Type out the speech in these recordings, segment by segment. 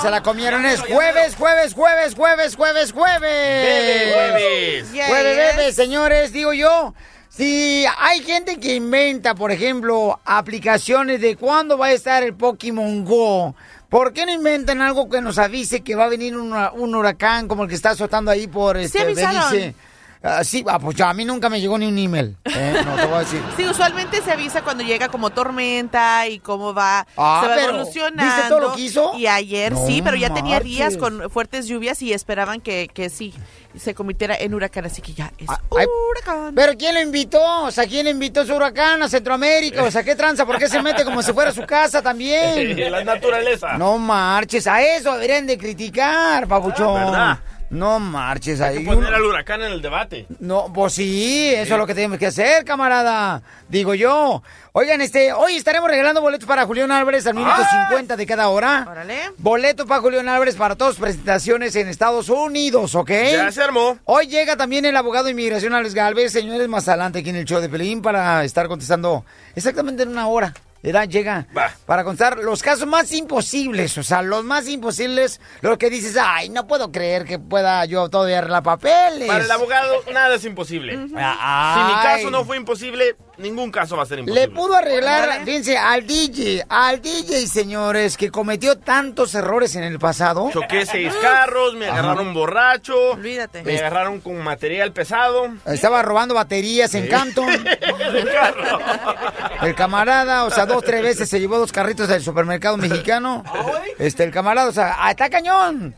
Se la comieron. Es jueves, jueves, jueves, jueves, jueves, jueves. Bebe, jueves. Jueves, bebe, señores, digo yo. Si hay gente que inventa, por ejemplo, aplicaciones de cuándo va a estar el Pokémon Go, ¿por qué no inventan algo que nos avise que va a venir un, un huracán como el que está azotando ahí por este. Belice? Ah, sí, ah, pues a mí nunca me llegó ni un email. ¿eh? No te voy a decir. Sí, usualmente se avisa cuando llega como tormenta y cómo va, Ah, se va pero, evolucionando. ¿viste todo lo que hizo? Y ayer No sí, pero ya tenía días con fuertes lluvias y esperaban que, que sí se convirtiera en huracán, así que ya es Ah, Ay, huracán. Pero ¿quién lo invitó? O sea, ¿quién invitó a su huracán a Centroamérica? O sea, ¿qué tranza? ¿Por qué se mete como si fuera su casa también? La naturaleza. No marches, a eso deberían de criticar, papuchón. ¿verdad? No marches ahí. Hay que poner al huracán en el debate. No, pues sí, eso es lo que tenemos que hacer, camarada. Digo yo. Oigan, este, hoy estaremos regalando boletos para Julián Álvarez al minuto 50 de cada hora. Órale. Boletos para Julián Álvarez para todas presentaciones en Estados Unidos, ¿ok? Ya se armó. Hoy llega también el abogado de inmigración Alex Galvez, señores, más adelante aquí en el show de Pelín para estar contestando exactamente en una hora. ¿Verdad? Llega Va. para contar los casos más imposibles, o sea, los más imposibles, lo que dices, ay, no puedo creer que pueda yo todavía arreglar papeles. Para el abogado, nada es imposible. Si mi caso no fue imposible, ningún caso va a ser imposible. Le pudo arreglar, fíjense, al DJ, al DJ, señores, que cometió tantos errores en el pasado. Choqué seis carros, me agarraron borracho, Olvídate. me agarraron con material pesado. Estaba robando baterías en Canton. El carro. El camarada, o sea, dos, tres veces se llevó dos carritos del supermercado mexicano. Este, el camarada, o sea, ah, está cañón.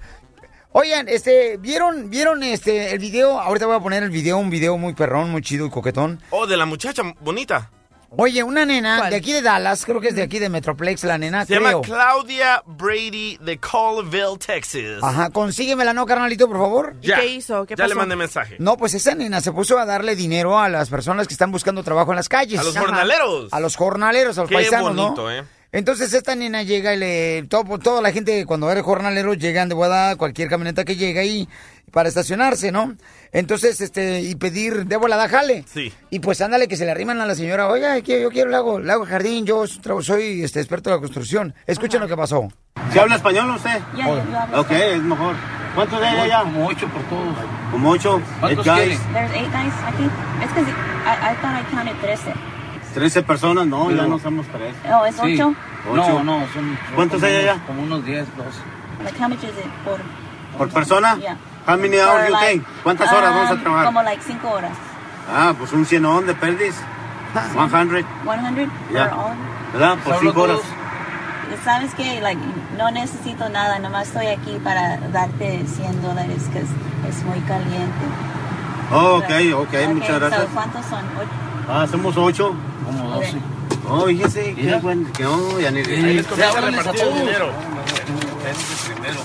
Oigan, este, ¿vieron, vieron este, el video? Ahorita voy a poner el video, un video muy perrón, muy chido y coquetón. Oh, de la muchacha bonita. Oye, una nena ¿Cuál? de aquí de Dallas, creo que es de aquí de Metroplex, la nena, Se creo. llama Claudia Brady de Colville, Texas. Ajá, consíguemela, ¿no, carnalito, por favor? ¿Y qué hizo? ¿Qué ya le mandé mensaje. No, pues esa nena se puso a darle dinero a las personas que están buscando trabajo en las calles. A los Ajá. jornaleros. A los jornaleros, a los Qué paisanos, bonito, ¿no? ¿eh? Entonces esta nena llega y le... Todo, toda la gente cuando eres jornalero llegan de volada cualquier camioneta que llega ahí para estacionarse, ¿no? Entonces, este, y pedir de volada jale. Sí. Y pues ándale que se le arriman a la señora, oiga, yo quiero le hago, le hago jardín, yo soy este experto de la construcción. Escuchen lo que pasó. ¿Se habla español usted? Ya, yo hablo. Ok, es mejor. ¿Cuántos de ella ya? Como ocho por todos. Como ocho. ¿Cuántos Eight quiere? guys. There's eight guys aquí. Es que I, I thought I counted 13. Trece personas, no, ya No. no somos tres. Oh, es Sí. ocho. Ocho. No, no, son. ¿Cuántos como hay allá? Como unos 10, 12. Like, how much is it por? ¿Por persona? Yeah. How many For, hours you like, think? ¿Cuántas horas vamos a um, trabajar? Como like cinco horas. Ah, pues un cienón de perdis. 100, 100 Ya. per hour. ¿verdad? Por ¿Hablo cinco horas. todos? Sabes que like no necesito nada, nomás estoy aquí para darte 100 dólares que es, es muy caliente. Oh, ok, ok, Okay, muchas so, gracias. ¿Cuántos son? Ocho. Ah, somos ocho. Como 12. Oh, fíjese, qué Mira. bueno. Que no, ya ni Ahí les comienza a háblales a repartir el todos. dinero. Ese es primero.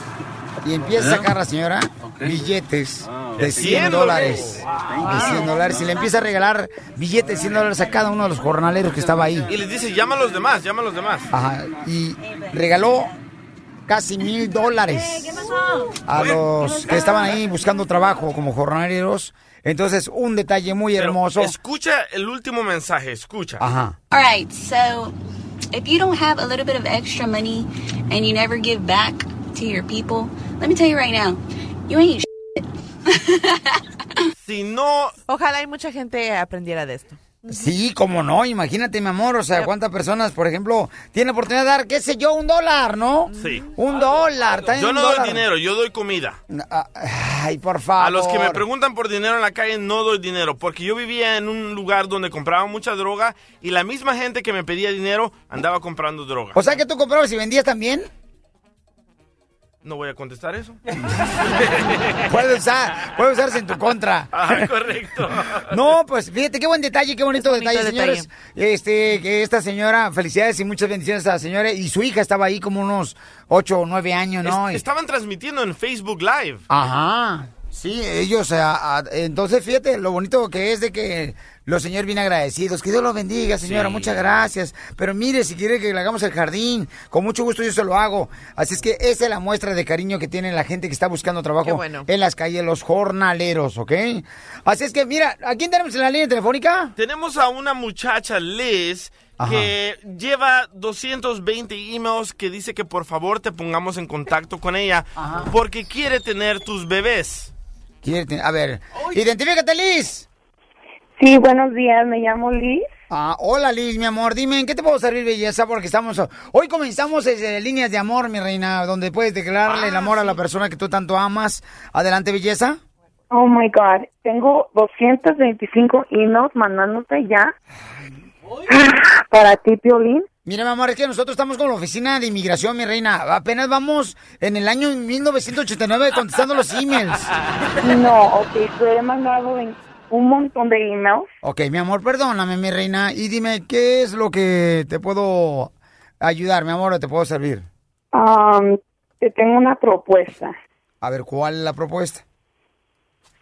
Y empieza a ¿Eh? sacar la señora billetes Ah, de 100 100 dólares. De 100 dólares. Y le empieza a regalar billetes de 100 dólares a cada uno de los jornaleros que estaba ahí. Y les dice, llama a los demás, llama a los demás. Ajá. Y regaló casi mil dólares ¿Qué pasó? a los que estaban ahí buscando trabajo como jornaleros. Entonces, un detalle muy Pero hermoso. Escucha el último mensaje, escucha. Ajá. All right, so if you don't have a little bit of extra money and you never give back to your people, let me tell you right now, you ain't Si no... Ojalá y mucha gente aprendiera de esto. Sí, cómo no, imagínate, mi amor, o sea, cuántas personas, por ejemplo, tienen oportunidad de dar, qué sé yo, un dólar, ¿no? Sí. Un dólar, Yo un no doy dólar. dinero, yo doy comida. Ay, por favor. A los que me preguntan por dinero en la calle no doy dinero, porque yo vivía en un lugar donde compraba mucha droga y la misma gente que me pedía dinero andaba comprando droga. O sea, que tú comprabas y vendías también. No voy a contestar eso. Puede usar, puede usarse en tu contra. Ah, correcto. No, pues fíjate qué buen detalle, qué bonito, bonito detalle, detalle. señores. Este, que esta señora, felicidades y muchas bendiciones a la señora. Y su hija estaba ahí como unos 8 o 9 años, ¿no? Es- estaban transmitiendo en Facebook Live. Ajá. Sí, ellos, ah, ah, entonces fíjate lo bonito que es de que los señores bien agradecidos. Que Dios los bendiga, señora, Sí. muchas gracias. Pero mire, si quiere que le hagamos el jardín, con mucho gusto yo se lo hago. Así es que esa es la muestra de cariño que tiene la gente que está buscando trabajo bueno. en las calles, los jornaleros, ¿ok? Así es que, mira, ¿a quién tenemos en la línea telefónica? Tenemos a una muchacha, Liz, Ajá. que lleva 220 emails que dice que por favor te pongamos en contacto con ella porque quiere tener tus bebés. Quiere ten- A ver, identifícate, Liz. Sí, buenos días, me llamo Liz. Ah, hola Liz, mi amor, dime, ¿en qué te puedo servir, belleza? Porque estamos, hoy comenzamos desde líneas de amor, mi reina, donde puedes declararle el amor a la persona que tú tanto amas. Adelante, belleza. Oh my God, tengo 225 emails mandándote ya para ti, Piolín. Mira, mi amor, es que nosotros estamos con la oficina de inmigración, mi reina. Apenas vamos en el año 1989 contestando los emails. No, ok, te he mandado un montón de emails. Ok, mi amor, perdóname, mi reina, y dime, ¿qué es lo que te puedo ayudar, mi amor, o te puedo servir? Um, te tengo una propuesta. A ver, ¿cuál es la propuesta?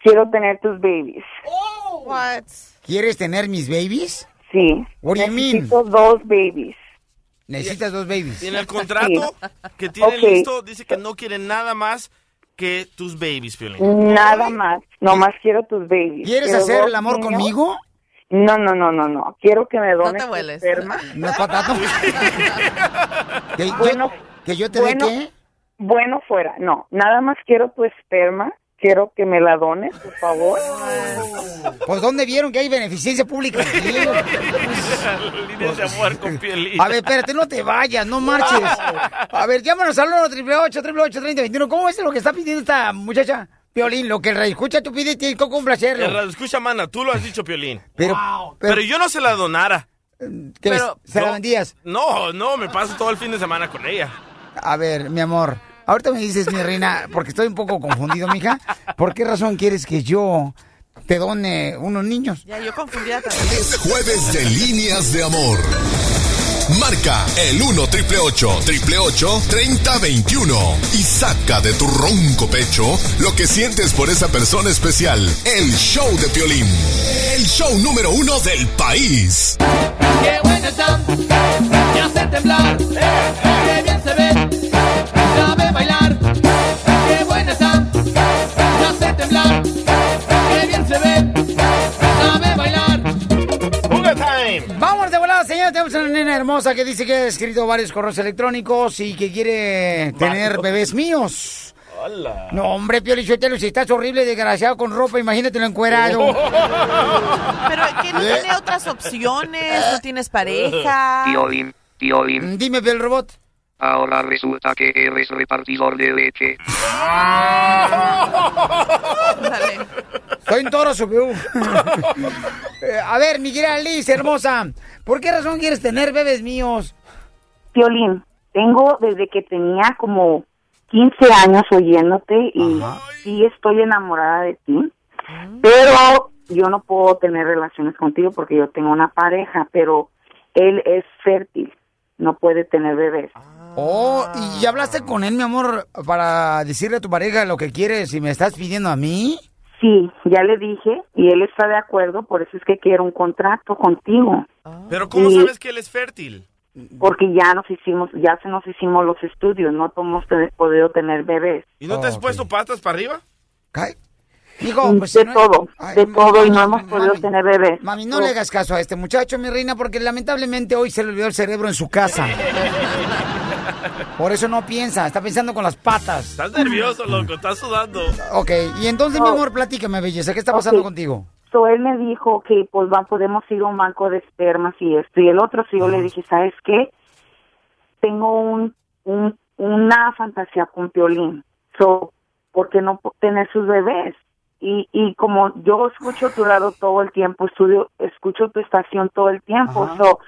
Quiero tener tus babies. What? ¿Quieres tener mis babies? Sí. What do you mean? Necesito dos babies. Necesitas dos babies. Y en el contrato que tiene Ok. listo dice que no quiere nada más que tus babies. Nada más. Nomás quiero tus babies. ¿Quieres Quiero hacer el amor niños. conmigo? No, no, no, no, no. Quiero que me dones te vueles. esperma. No. ¿Que, yo- Bueno, ¿Que yo te bueno. dé qué? Bueno fuera. No, nada más quiero tu esperma. Quiero que me la dones, por favor. Pues ¿dónde vieron que hay beneficencia pública? aquí? Líneas de amor con Piolín. A ver, espérate, no te vayas, no marches. A ver, llámanos al 1 888 3021 ¿Cómo es lo que está pidiendo esta muchacha? Piolín, lo que el escucha, tú pides, tienes que El complacerlo. radio escucha, mana, tú lo has dicho, Piolín. Pero, Pero, pero, yo no se la donara. ¿qué pero-? ¿Se la vendías? No, no, me paso todo el fin de semana con ella. A ver, mi amor, ahorita me dices, mi reina, porque estoy un poco confundido, mija. ¿Por qué razón quieres que yo te done unos niños? Ya, yo confundida también. Es jueves de líneas de amor. Marca el 1 triple 888 3021 y saca de tu ronco pecho lo que sientes por esa persona especial. El show de Piolín. El show número uno del país. Qué buena está, me hace temblar. Qué bien se ve, Tenemos una nena hermosa que dice que ha escrito varios correos electrónicos y que quiere tener bebés míos. Hola. No, hombre, Pio Lichotelo, si estás horrible, desgraciado con ropa, imagínatelo encuerado. Pero que no tiene otras opciones, no tienes pareja. Piolín, Piolín, Dime, Piel Robot. ahora resulta que eres repartidor de leche. Soy un toro, subió. Eh, a ver, mi querida Liz, hermosa, ¿por qué razón quieres tener bebés míos? Piolín, tengo desde que tenía como 15 años oyéndote y sí estoy enamorada de ti, pero yo no puedo tener relaciones contigo porque yo tengo una pareja, pero él es fértil, no puede tener bebés. Oh, ¿y ya hablaste con él, mi amor, para decirle a tu pareja lo que quieres y me estás pidiendo a mí? Sí, ya le dije y él está de acuerdo, por eso es que quiero un contrato contigo, Pero ¿cómo Y- sabes que él es fértil? porque ya nos hicimos, ya se nos hicimos los estudios, no hemos podido tener bebés. ¿Y no te has puesto patas para arriba? Ay, Digo, pues, si de no- todo, Ay, de todo, y no mami, hemos podido mami. tener bebés. Mami, no le hagas caso a este muchacho, mi reina, porque lamentablemente hoy se le olvidó el cerebro en su casa. Por eso no piensa, está pensando con las patas. Estás nervioso, loco, estás sudando. Ok, y entonces, mi amor, platícame, belleza, ¿qué está pasando contigo? So, él me dijo que pues va, podemos ir a un banco de espermas y esto y el otro. Si yo le dije, ¿sabes qué? Tengo un, un una fantasía con Piolín. So, ¿por qué no tener sus bebés? Y, y como yo escucho tu lado todo el tiempo, estudio, escucho tu estación todo el tiempo, Ajá. so,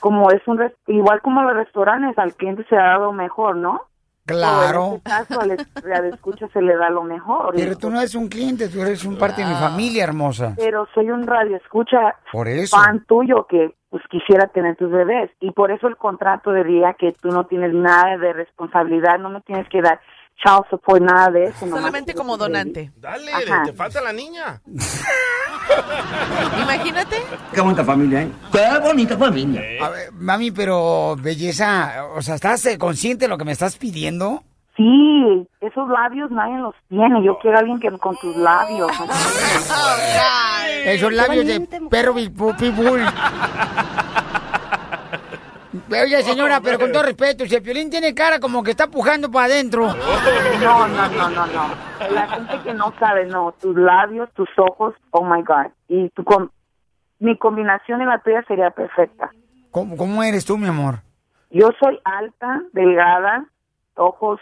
como es un, igual como los restaurantes, al cliente se ha dado mejor, ¿no? Claro. En este caso, al es- al escucha se le da lo mejor. Pero tú no eres un cliente, tú eres un parte de mi familia hermosa. pero soy un radio escucha Por eso. fan tuyo que pues quisiera tener tus bebés y por eso el contrato diría que tú no tienes nada de responsabilidad, no me tienes que dar child support, nada de eso. Solamente como donante. Dale, Ajá. te falta la niña. Imagínate. Qué bonita familia, ¿eh? Qué bonita familia. A ver, mami, pero belleza, o sea, ¿estás eh, consciente de lo que me estás pidiendo? Sí, esos labios nadie los tiene. Yo quiero a alguien que con tus labios. Esos labios de perro pitbull. Oye, señora, pero con todo respeto, si el Piolín tiene cara como que está pujando para adentro. No, no, no, no, no. La gente que no sabe, no. Tus labios, tus ojos, oh my God. Y tu com- mi combinación y la tuya sería perfecta. ¿Cómo, cómo eres tú, mi amor? Yo soy alta, delgada, ojos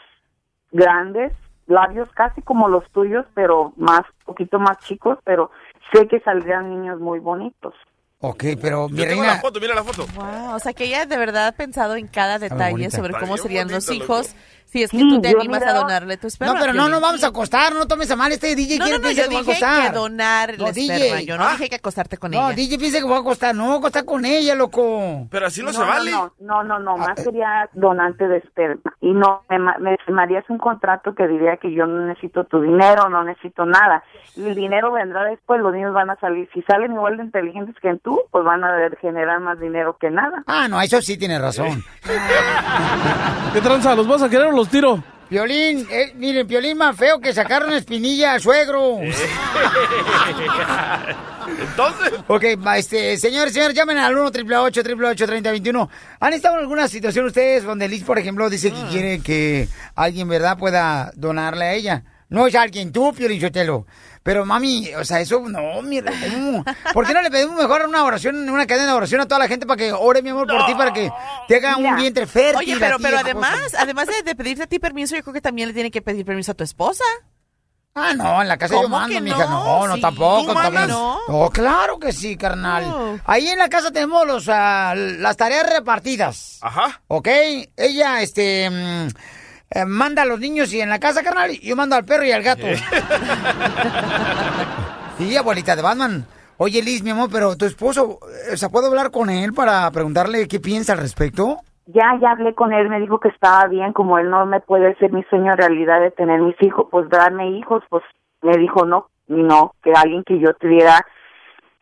grandes, labios casi como los tuyos, pero más, poquito más chicos, pero sé que saldrían niños muy bonitos. Ok, pero mi Yo tengo reina... la foto, mira la foto. Wow, o sea que ella de verdad ha pensado en cada detalle bonita. sobre Está cómo bien serían los hijos si es que Sí, tú te animas a donarle tu esperma. No, pero no nos vamos a acostar, no tomes a mal. Este DJ No, quiere no, no, yo que dije que donar el No, esperma. DJ. Yo no Ah. dije que acostarte con No, ella. DJ piensa que va a acostar. No, acostar con ella, loco. Pero así no, se no, vale. no, no, no, no, Ah, más eh. sería donante de esperma. Y no, me, ma- me firmarías un contrato que diría que yo no necesito tu dinero, no necesito nada. Y el dinero vendrá después, los niños van a salir. Si salen igual de inteligentes que tú, pues van a generar más dinero que nada. Ah, no, eso sí tiene razón. ¿Qué tranza? ¿Los vas a querer o los tiro? Piolín, eh, miren, Piolín más feo que sacaron espinilla al suegro. Entonces, Ok, este, señores, señores, llamen al 1 888 3021 ¿Han estado en alguna situación ustedes donde Liz, por ejemplo, dice que quiere que alguien, verdad, pueda donarle a ella? No es alguien, tú, Piolín Sotelo. Pero, mami, o sea, eso, no, mira, ¿cómo? ¿Por qué no le pedimos mejor una oración, una cadena de oración a toda la gente para que ore, mi amor, por ti, para que te haga un vientre fértil? Oye, pero, pero esposa? además, además de, de pedirte a ti permiso, yo creo que también le tiene que pedir permiso a tu esposa. Ah, no, en la casa yo ¿Cómo mando, que mija. no? No, no, Sí, tampoco. ¿tú también. mandas? No. No. claro que sí, carnal. No. Ahí en la casa tenemos los, ah, las tareas repartidas. ajá. ¿Ok? Ella, este, mm, eh, manda a los niños y en la casa, carnal, y yo mando al perro y al gato. sí, abuelita de Batman. Oye, Liz, mi amor, pero tu esposo, eh, o sea, ¿puedo hablar con él para preguntarle qué piensa al respecto? Ya, ya hablé con él, me dijo que estaba bien, como él no me puede hacer mi sueño realidad de tener mis hijos, pues darme hijos, pues me dijo no, y no, que alguien que yo tuviera,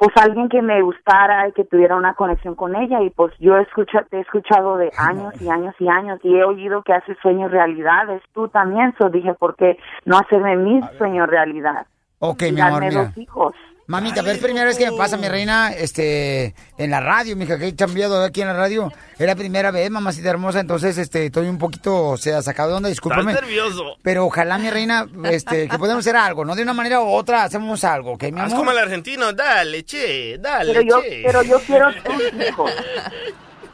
pues alguien que me gustara y que tuviera una conexión con ella, y pues yo escucha, te he escuchado de años y años y años, y he oído que haces sueños realidades, tú también, so dije, ¿por qué no hacerme mis sueños realidad? Ok, y mi amor, darme mira. dos hijos. Mamita, a ver, primera vez que me pasa, mi reina, este, en la radio, mija, que he cambiado aquí en la radio. Es la primera vez, mamacita hermosa, entonces, este, estoy un poquito, o sea, sacado de onda, discúlpame. Estás nervioso. Pero ojalá, mi reina, este, que podamos hacer algo, ¿no? De una manera u otra hacemos algo, ¿ok, mi Haz amor? como el argentino, dale, che, dale, Pero yo, che. pero yo quiero tus hijos.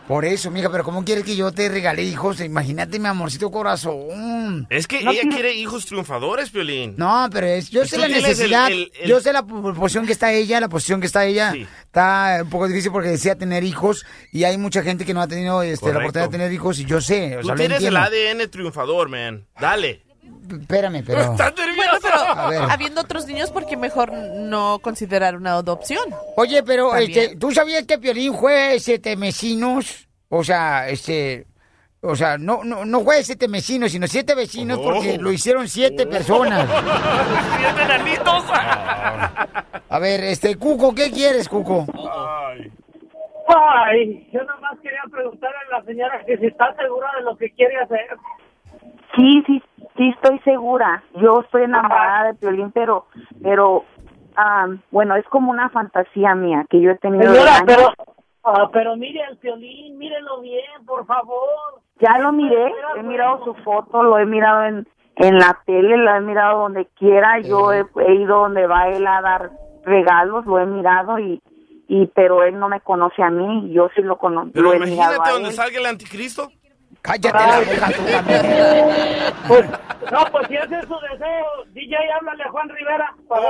Por eso, mija, pero ¿cómo quieres que yo te regale hijos? Imagínate, mi amorcito corazón. Es que No ella quiere hijos triunfadores, Piolín. No, pero es, yo Y sé tú la el- necesidad, el- el- yo sé la po- posición que está ella, la posición que está ella, Sí. está un poco difícil porque desea tener hijos y hay mucha gente que no ha tenido este, la oportunidad de tener hijos y yo sé, o Tú sea, lo tienes el. ADN triunfador, man. Dale. Espérame, pero... Estás nervioso. Bueno, pero A ver. habiendo otros niños, ¿por qué mejor no considerar una adopción? Oye, pero este, ¿tú sabías que Piolín fue siete vecinos? O sea, este... O sea, no, no, no fue siete vecinos, sino siete vecinos Oh. porque lo hicieron siete personas. Siete enanitos. A ver, este, Cuco, ¿qué quieres, Cuco? Ay. Ay, yo nomás quería preguntarle a la señora que si está segura de lo que quiere hacer. Sí, sí, sí estoy segura. Yo estoy enamorada de Piolín, pero, pero, bueno, es como una fantasía mía que yo he tenido. de Señora, años. pero, ah, pero mire el violín, mírelo bien, por favor. Ya lo miré, he mirado su foto, lo he mirado en, en la tele, lo he mirado donde quiera. Yo he, he ido donde va él a dar regalos, lo he mirado y, y pero él no me conoce a mí. Yo sí lo conozco. Pero lo he mirado imagínate a donde él. salga el anticristo. Cállate la boca tú también. Pues, no, pues si ese es su deseo, DJ, háblale a Juan Rivera. para-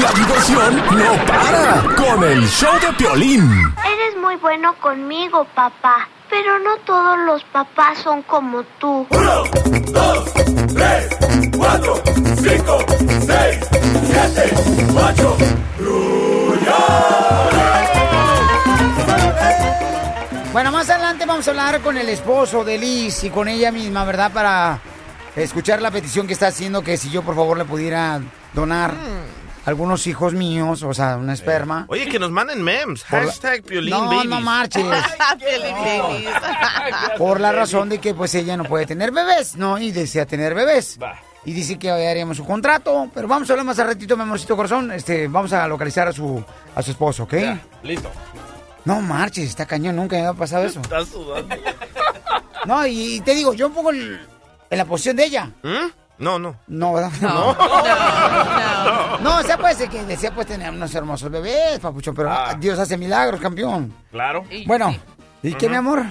La diversión no para con el show de Piolín. Eres muy bueno conmigo, papá. Pero no todos los papás son como tú. Bueno, más adelante vamos a hablar con el esposo de Liz y con ella misma, ¿verdad? Para escuchar la petición que está haciendo, que si yo por favor le pudiera donar algunos hijos míos, o sea, una esperma. Oye, que nos manden memes. Por Hashtag Piolín No, Babies. no marches. Por la razón de que pues ella no puede tener bebés, ¿no? Y desea tener bebés. Y dice que hoy haríamos su contrato, pero vamos a hablar más al ratito, mi amorcito corazón. Este, vamos a localizar a su, a su esposo, ¿ok? Listo. No marches, está cañón, nunca me había pasado eso. Estás sudando. No, y, y te digo, yo un poco el- en la posición de ella. ¿Mm? No, no. No, ¿verdad? No. No, o sea, puede ser que desea pues tener unos hermosos bebés, papucho, pero Ah. Dios hace milagros, campeón. Claro. Bueno, ¿y qué, mi amor?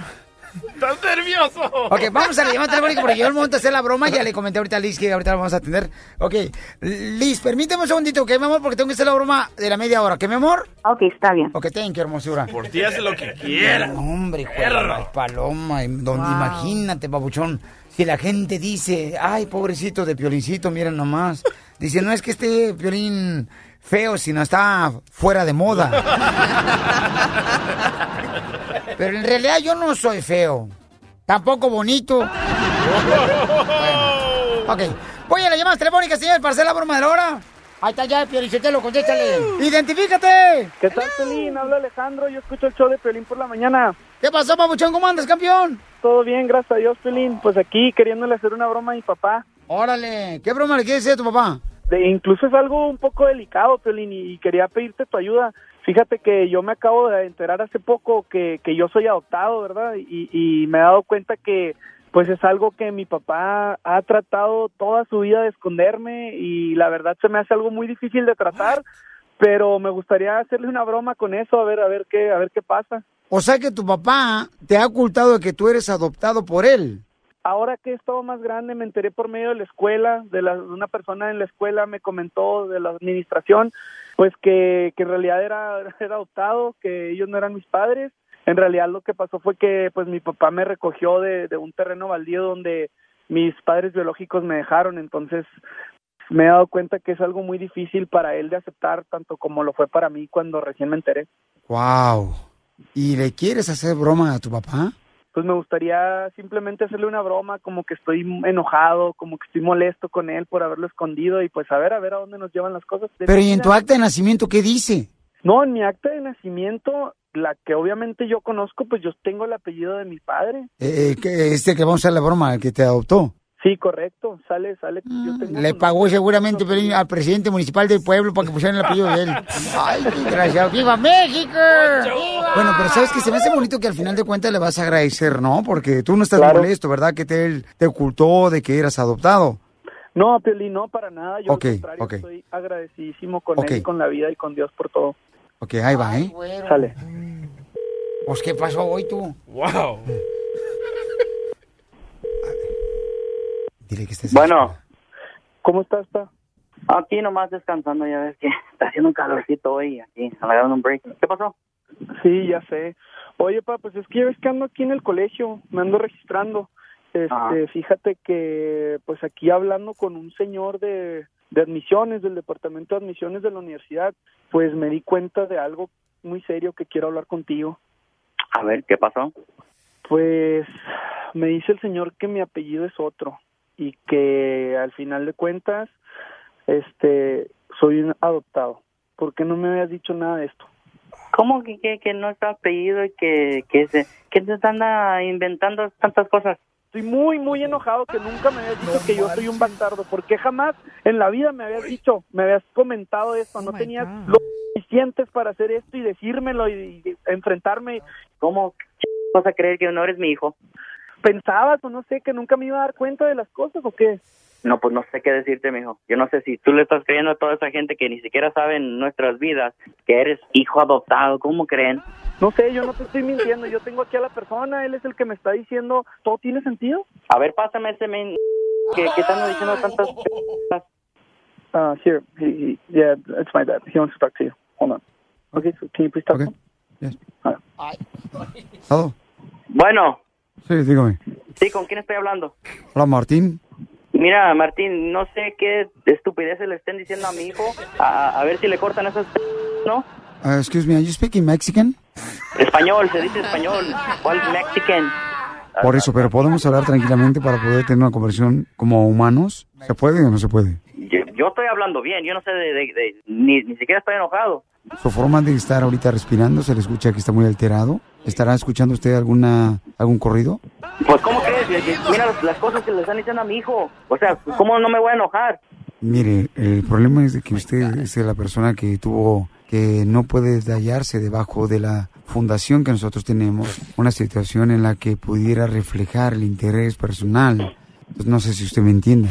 ¿Estás nervioso? Ok, vamos a la llamada telefónica porque yo el momento de hacer la broma ya le comenté ahorita a Liz que ahorita la vamos a atender. Ok, Liz, permíteme un segundito, ¿ok, mi amor? Porque tengo que hacer la broma de la media hora, ¿ok, mi amor? Ok, está bien. Ok, thank you, hermosura. Por ti hace lo que quiera. No, hombre, mal paloma, donde Wow. imagínate, babuchón, si la gente dice, ay, pobrecito de Piolincito, miren nomás. Dice, no es que esté Piolín feo, sino está fuera de moda. Pero en realidad yo no soy feo. Tampoco bonito. Ok. Voy a la llamada telefónica, señor, para hacer la broma de la hora. Ahí está ya, Piolinchetelo, contéstale. ¡Identifícate! ¿Qué tal, Pelín? Habla Alejandro, yo escucho el show de Pelín por la mañana. ¿Qué pasó, babuchón? ¿Cómo andas, campeón? Todo bien, gracias a Dios, Pelín. Pues aquí queriéndole hacer una broma a mi papá. Órale, ¿qué broma le quieres hacer a tu papá? De- incluso es algo un poco delicado, Pelín, y, y quería pedirte tu ayuda. Fíjate que yo me acabo de enterar hace poco que, que yo soy adoptado, ¿verdad? Y, y me he dado cuenta que pues es algo que mi papá ha tratado toda su vida de esconderme y la verdad se me hace algo muy difícil de tratar, pero me gustaría hacerle una broma con eso, a ver, a ver qué, a ver qué pasa. O sea que tu papá te ha ocultado de que tú eres adoptado por él. Ahora que he estado más grande, me enteré por medio de la escuela, de, la, de una persona en la escuela me comentó de la administración, pues que, que en realidad era, era adoptado, que ellos no eran mis padres. En realidad lo que pasó fue que pues mi papá me recogió de, de un terreno baldío donde mis padres biológicos me dejaron, entonces me he dado cuenta que es algo muy difícil para él de aceptar, tanto como lo fue para mí cuando recién me enteré. Wow. ¿Y le quieres hacer broma a tu papá? Pues me gustaría simplemente hacerle una broma, como que estoy enojado, como que estoy molesto con él por haberlo escondido y pues a ver, a ver a dónde nos llevan las cosas. Pero ¿y en tu acta de nacimiento qué dice? No, en mi acta de nacimiento, la que obviamente yo conozco, pues yo tengo el apellido de mi padre. Eh, que este que vamos a hacer la broma, el que te adoptó. Sí, correcto, sale, sale. yo tengo Le pagó seguramente Pelín, al presidente municipal del pueblo para que pusieran el apellido de él. ¡Ay, qué desgraciado! ¡Viva México! Bueno, pero sabes que se me hace bonito que al final de cuentas le vas a agradecer, ¿no? Porque tú no estás Claro. molesto, ¿verdad? Que te, él te ocultó de que eras adoptado. No, Piolín, no, para nada. Yo Ok, al contrario, ok. estoy agradecidísimo con Ok. él y con la vida y con Dios por todo. Ok, ahí va, ¿eh? Sale. Pues, ¿qué pasó hoy tú? Wow. Dile que estés... Bueno, ¿cómo estás, pa? Aquí nomás descansando, ya ves que está haciendo un calorcito hoy, aquí, agarrando un break. ¿Qué pasó? Sí, ya sé. Oye, pa, pues es que ya ves que ando aquí en el colegio, me ando registrando. Este, Ajá. fíjate que, pues aquí hablando con un señor de, de admisiones, del departamento de admisiones de la universidad, pues me di cuenta de algo muy serio que quiero hablar contigo. A ver, ¿qué pasó? Pues me dice el señor que mi apellido es otro y que al final de cuentas, este, soy un adoptado. ¿Por qué no me habías dicho nada de esto? ¿Cómo que, que, que no está apellido y que, que, se, que te anda inventando tantas cosas? Estoy muy, muy enojado que nunca me habías dicho que yo soy un bastardo. porque jamás en la vida me habías dicho, me habías comentado esto? No tenías lo suficientes para hacer esto y decírmelo y, y enfrentarme. ¿Cómo vas a creer que no eres mi hijo? ¿Pensabas o no sé que nunca me iba a dar cuenta de las cosas o qué? No, pues no sé qué decirte, mijo. Yo no sé si tú le estás creyendo a toda esa gente que ni siquiera sabe en nuestras vidas que eres hijo adoptado. ¿Cómo creen? No sé, yo no te estoy mintiendo. Yo tengo aquí a la persona, él es el que me está diciendo, ¿todo tiene sentido? A ver, pásame ese men que, que están diciendo tantas cosas. Uh, here, he, he, yeah, it's my dad. He wants to talk to you. Hold on. Okay, so can you please talk to him? Yes. Hello. Bueno, Sí, dígame. sí, ¿con quién estoy hablando? Hola, Martín. Mira, Martín, no sé qué estupideces le estén diciendo a mi hijo. A, a ver si le cortan esas... ¿No? Uh, excuse me, are you speaking Mexican? Español, se dice español. ¿Cuál Mexican? Por eso, pero podemos hablar tranquilamente para poder tener una conversación como humanos. ¿Se puede o no se puede? Yo, estoy hablando bien, yo no sé de... de- de- ni, ni siquiera estoy enojado. Su forma de estar ahorita respirando, se le escucha que está muy alterado. ¿Estará escuchando usted alguna algún corrido? Pues, ¿cómo crees? Que- que- Mira las, cosas que le están diciendo a mi hijo. O sea, ¿cómo no me voy a enojar? Mire, el problema es de que usted es la persona que tuvo que no puede hallarse debajo de la fundación que nosotros tenemos, una situación en la que pudiera reflejar el interés personal. Pues no sé si usted me entiende.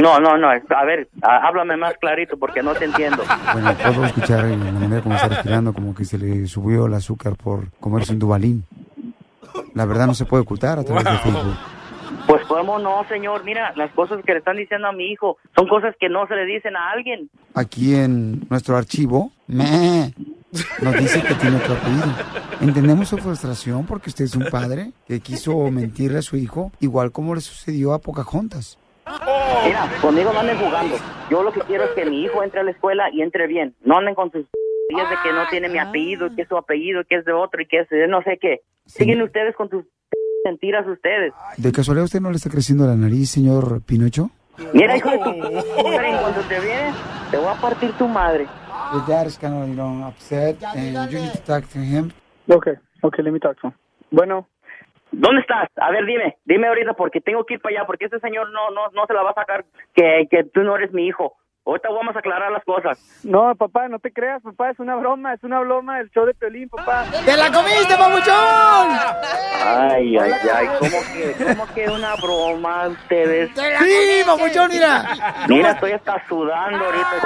No, no, no. A ver, háblame más clarito porque no te entiendo. Bueno, puedo escuchar la manera como está respirando, como que se le subió el azúcar por comerse un dubalín. La verdad no se puede ocultar a través de Facebook. Pues, ¿cómo no, señor? Mira, las cosas que le están diciendo a mi hijo son cosas que no se le dicen a alguien. Aquí en nuestro archivo, me, nos dice que tiene otro apellido. Entendemos su frustración porque usted es un padre que quiso mentirle a su hijo, igual como le sucedió a Pocahontas. Mira, conmigo no anden jugando. Yo lo que quiero es que mi hijo entre a la escuela y entre bien. No anden con sus días de que no tiene mi apellido, que es su apellido, que es de otro y que es de no sé qué. Siguen ustedes con tus mentiras ustedes. ¿De casualidad usted no le está creciendo la nariz, señor Pinocho? Mira, hijo de tu en cuanto te viene, te voy a partir tu madre. Your dad is kind of, you know, upset and you need to talk to him. Okay, okay, let me talk to him. Bueno. ¿Dónde estás? A ver, dime, dime ahorita porque tengo que ir para allá porque este señor no no no se la va a sacar que, que tú no eres mi hijo. Ahorita vamos a aclarar las cosas. No, papá, no te creas, papá, es una broma, es una broma del show de Piolín, papá. ¡Te la comiste, papuchón! Ay, ay, ay, ¿cómo que, cómo que una broma ustedes? Sí, papuchón, mira. Mira, estoy hasta sudando ahorita.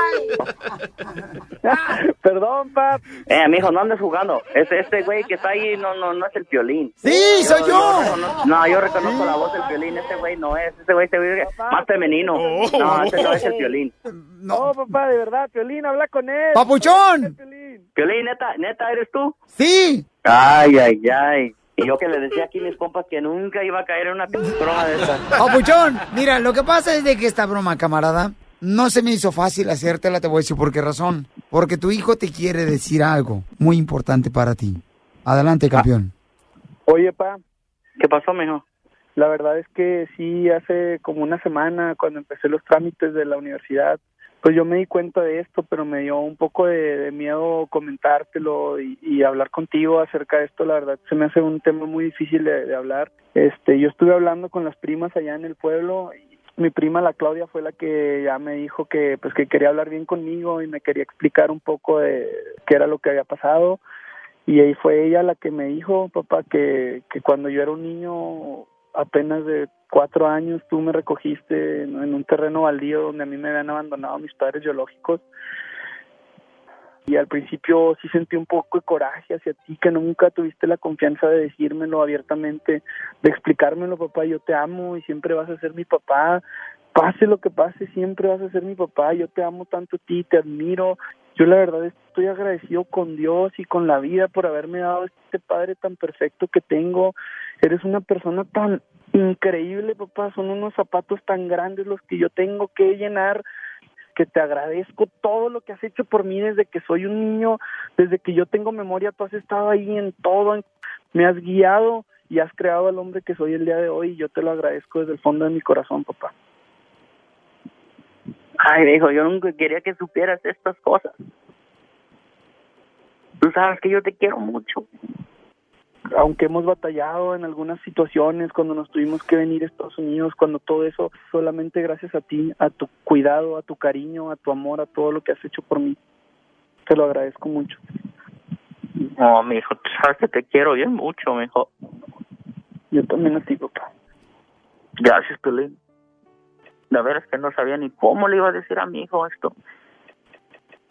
Perdón, pap. Eh, mijo, no andes jugando. Este, este güey que está ahí no, no, no es el violín. Sí, soy yo. reconozco- no, yo reconozco la voz del violín. Este güey no es. Este güey se ve más femenino. No, este no es el violín. No, papá, de verdad, Piolín, habla con él. ¡Papuchón! Violín, neta, neta, ¿eres tú? Sí. Ay, ay, ay. Y yo que le decía aquí a mis compas que nunca iba a caer en una broma de estas. Papuchón, mira, lo que pasa es de que esta broma, camarada, no se me hizo fácil hacértela, te voy a decir por qué razón. Porque tu hijo te quiere decir algo muy importante para ti. Adelante, campeón. Oye, pa. ¿Qué pasó, mijo? La verdad es que sí, hace como una semana, cuando empecé los trámites de la universidad, pues yo me di cuenta de esto, pero me dio un poco de, miedo comentártelo y, hablar contigo acerca de esto. La verdad, se me hace un tema muy difícil de, de hablar. Este, yo estuve hablando con las primas allá en el pueblo. Y mi prima, la Claudia, fue la que ya me dijo que, pues, que quería hablar bien conmigo y me quería explicar un poco de qué era lo que había pasado. Y ahí fue ella la que me dijo, papá, que, que cuando yo era un niño apenas de cuatro años tú me recogiste en, un terreno baldío donde a mí me habían abandonado mis padres biológicos. Y al principio sí sentí un poco de coraje hacia ti, que nunca tuviste la confianza de decírmelo abiertamente, de explicármelo, papá, yo te amo y siempre vas a ser mi papá. Pase lo que pase, siempre vas a ser mi papá. Yo te amo tanto a ti, te admiro. Yo la verdad estoy agradecido con Dios y con la vida por haberme dado este padre tan perfecto que tengo. Eres una persona tan increíble, papá. Son unos zapatos tan grandes los que yo tengo que llenar que te agradezco todo lo que has hecho por mí desde que soy un niño, desde que yo tengo memoria, tú has estado ahí en todo, me has guiado y has creado al hombre que soy el día de hoy y yo te lo agradezco desde el fondo de mi corazón, papá. Ay, hijo, yo nunca quería que supieras estas cosas. Tú sabes que yo te quiero mucho. aunque hemos batallado en algunas situaciones, cuando nos tuvimos que venir a Estados Unidos, cuando todo eso, solamente gracias a ti, a tu cuidado, a tu cariño, a tu amor, a todo lo que has hecho por mí. Te lo agradezco mucho. No, mi hijo, tú sabes que te quiero bien mucho, mi hijo. Yo también a ti, papá. Gracias, Pelín. La verdad es que no sabía ni cómo le iba a decir a mi hijo esto.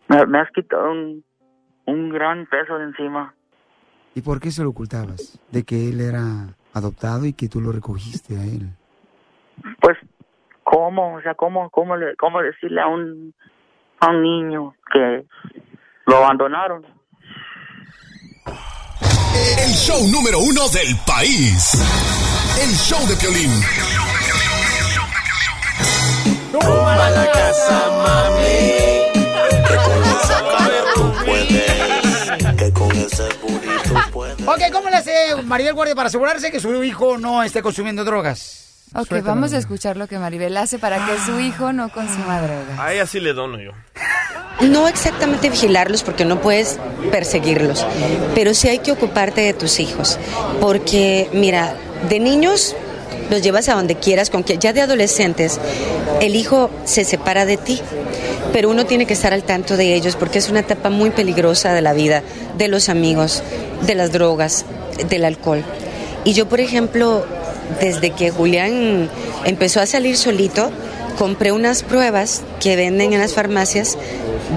Me, me has quitado un, un gran peso de encima. ¿Y por qué se lo ocultabas? De que él era adoptado y que tú lo recogiste a él. Pues, ¿cómo? O sea, ¿cómo, cómo, le, cómo decirle a un, a un niño que lo abandonaron? El show número uno del país. El show de Piolín. Toma la casa, mami. Que con esa cara tú puedes. Que con ese burrito puedes. Ok, ¿cómo le hace Maribel Guardia para asegurarse que su hijo no esté consumiendo drogas? Ok, Suéltame. vamos a escuchar lo que Maribel hace para que su hijo no consuma drogas. A ella sí le dono yo. No exactamente vigilarlos porque no puedes perseguirlos, pero sí hay que ocuparte de tus hijos. Porque, mira, de niños los llevas a donde quieras, con que ya de adolescentes el hijo se separa de ti, pero uno tiene que estar al tanto de ellos porque es una etapa muy peligrosa de la vida, de los amigos, de las drogas, del alcohol. Y yo, por ejemplo, desde que Julián empezó a salir solito, compré unas pruebas que venden en las farmacias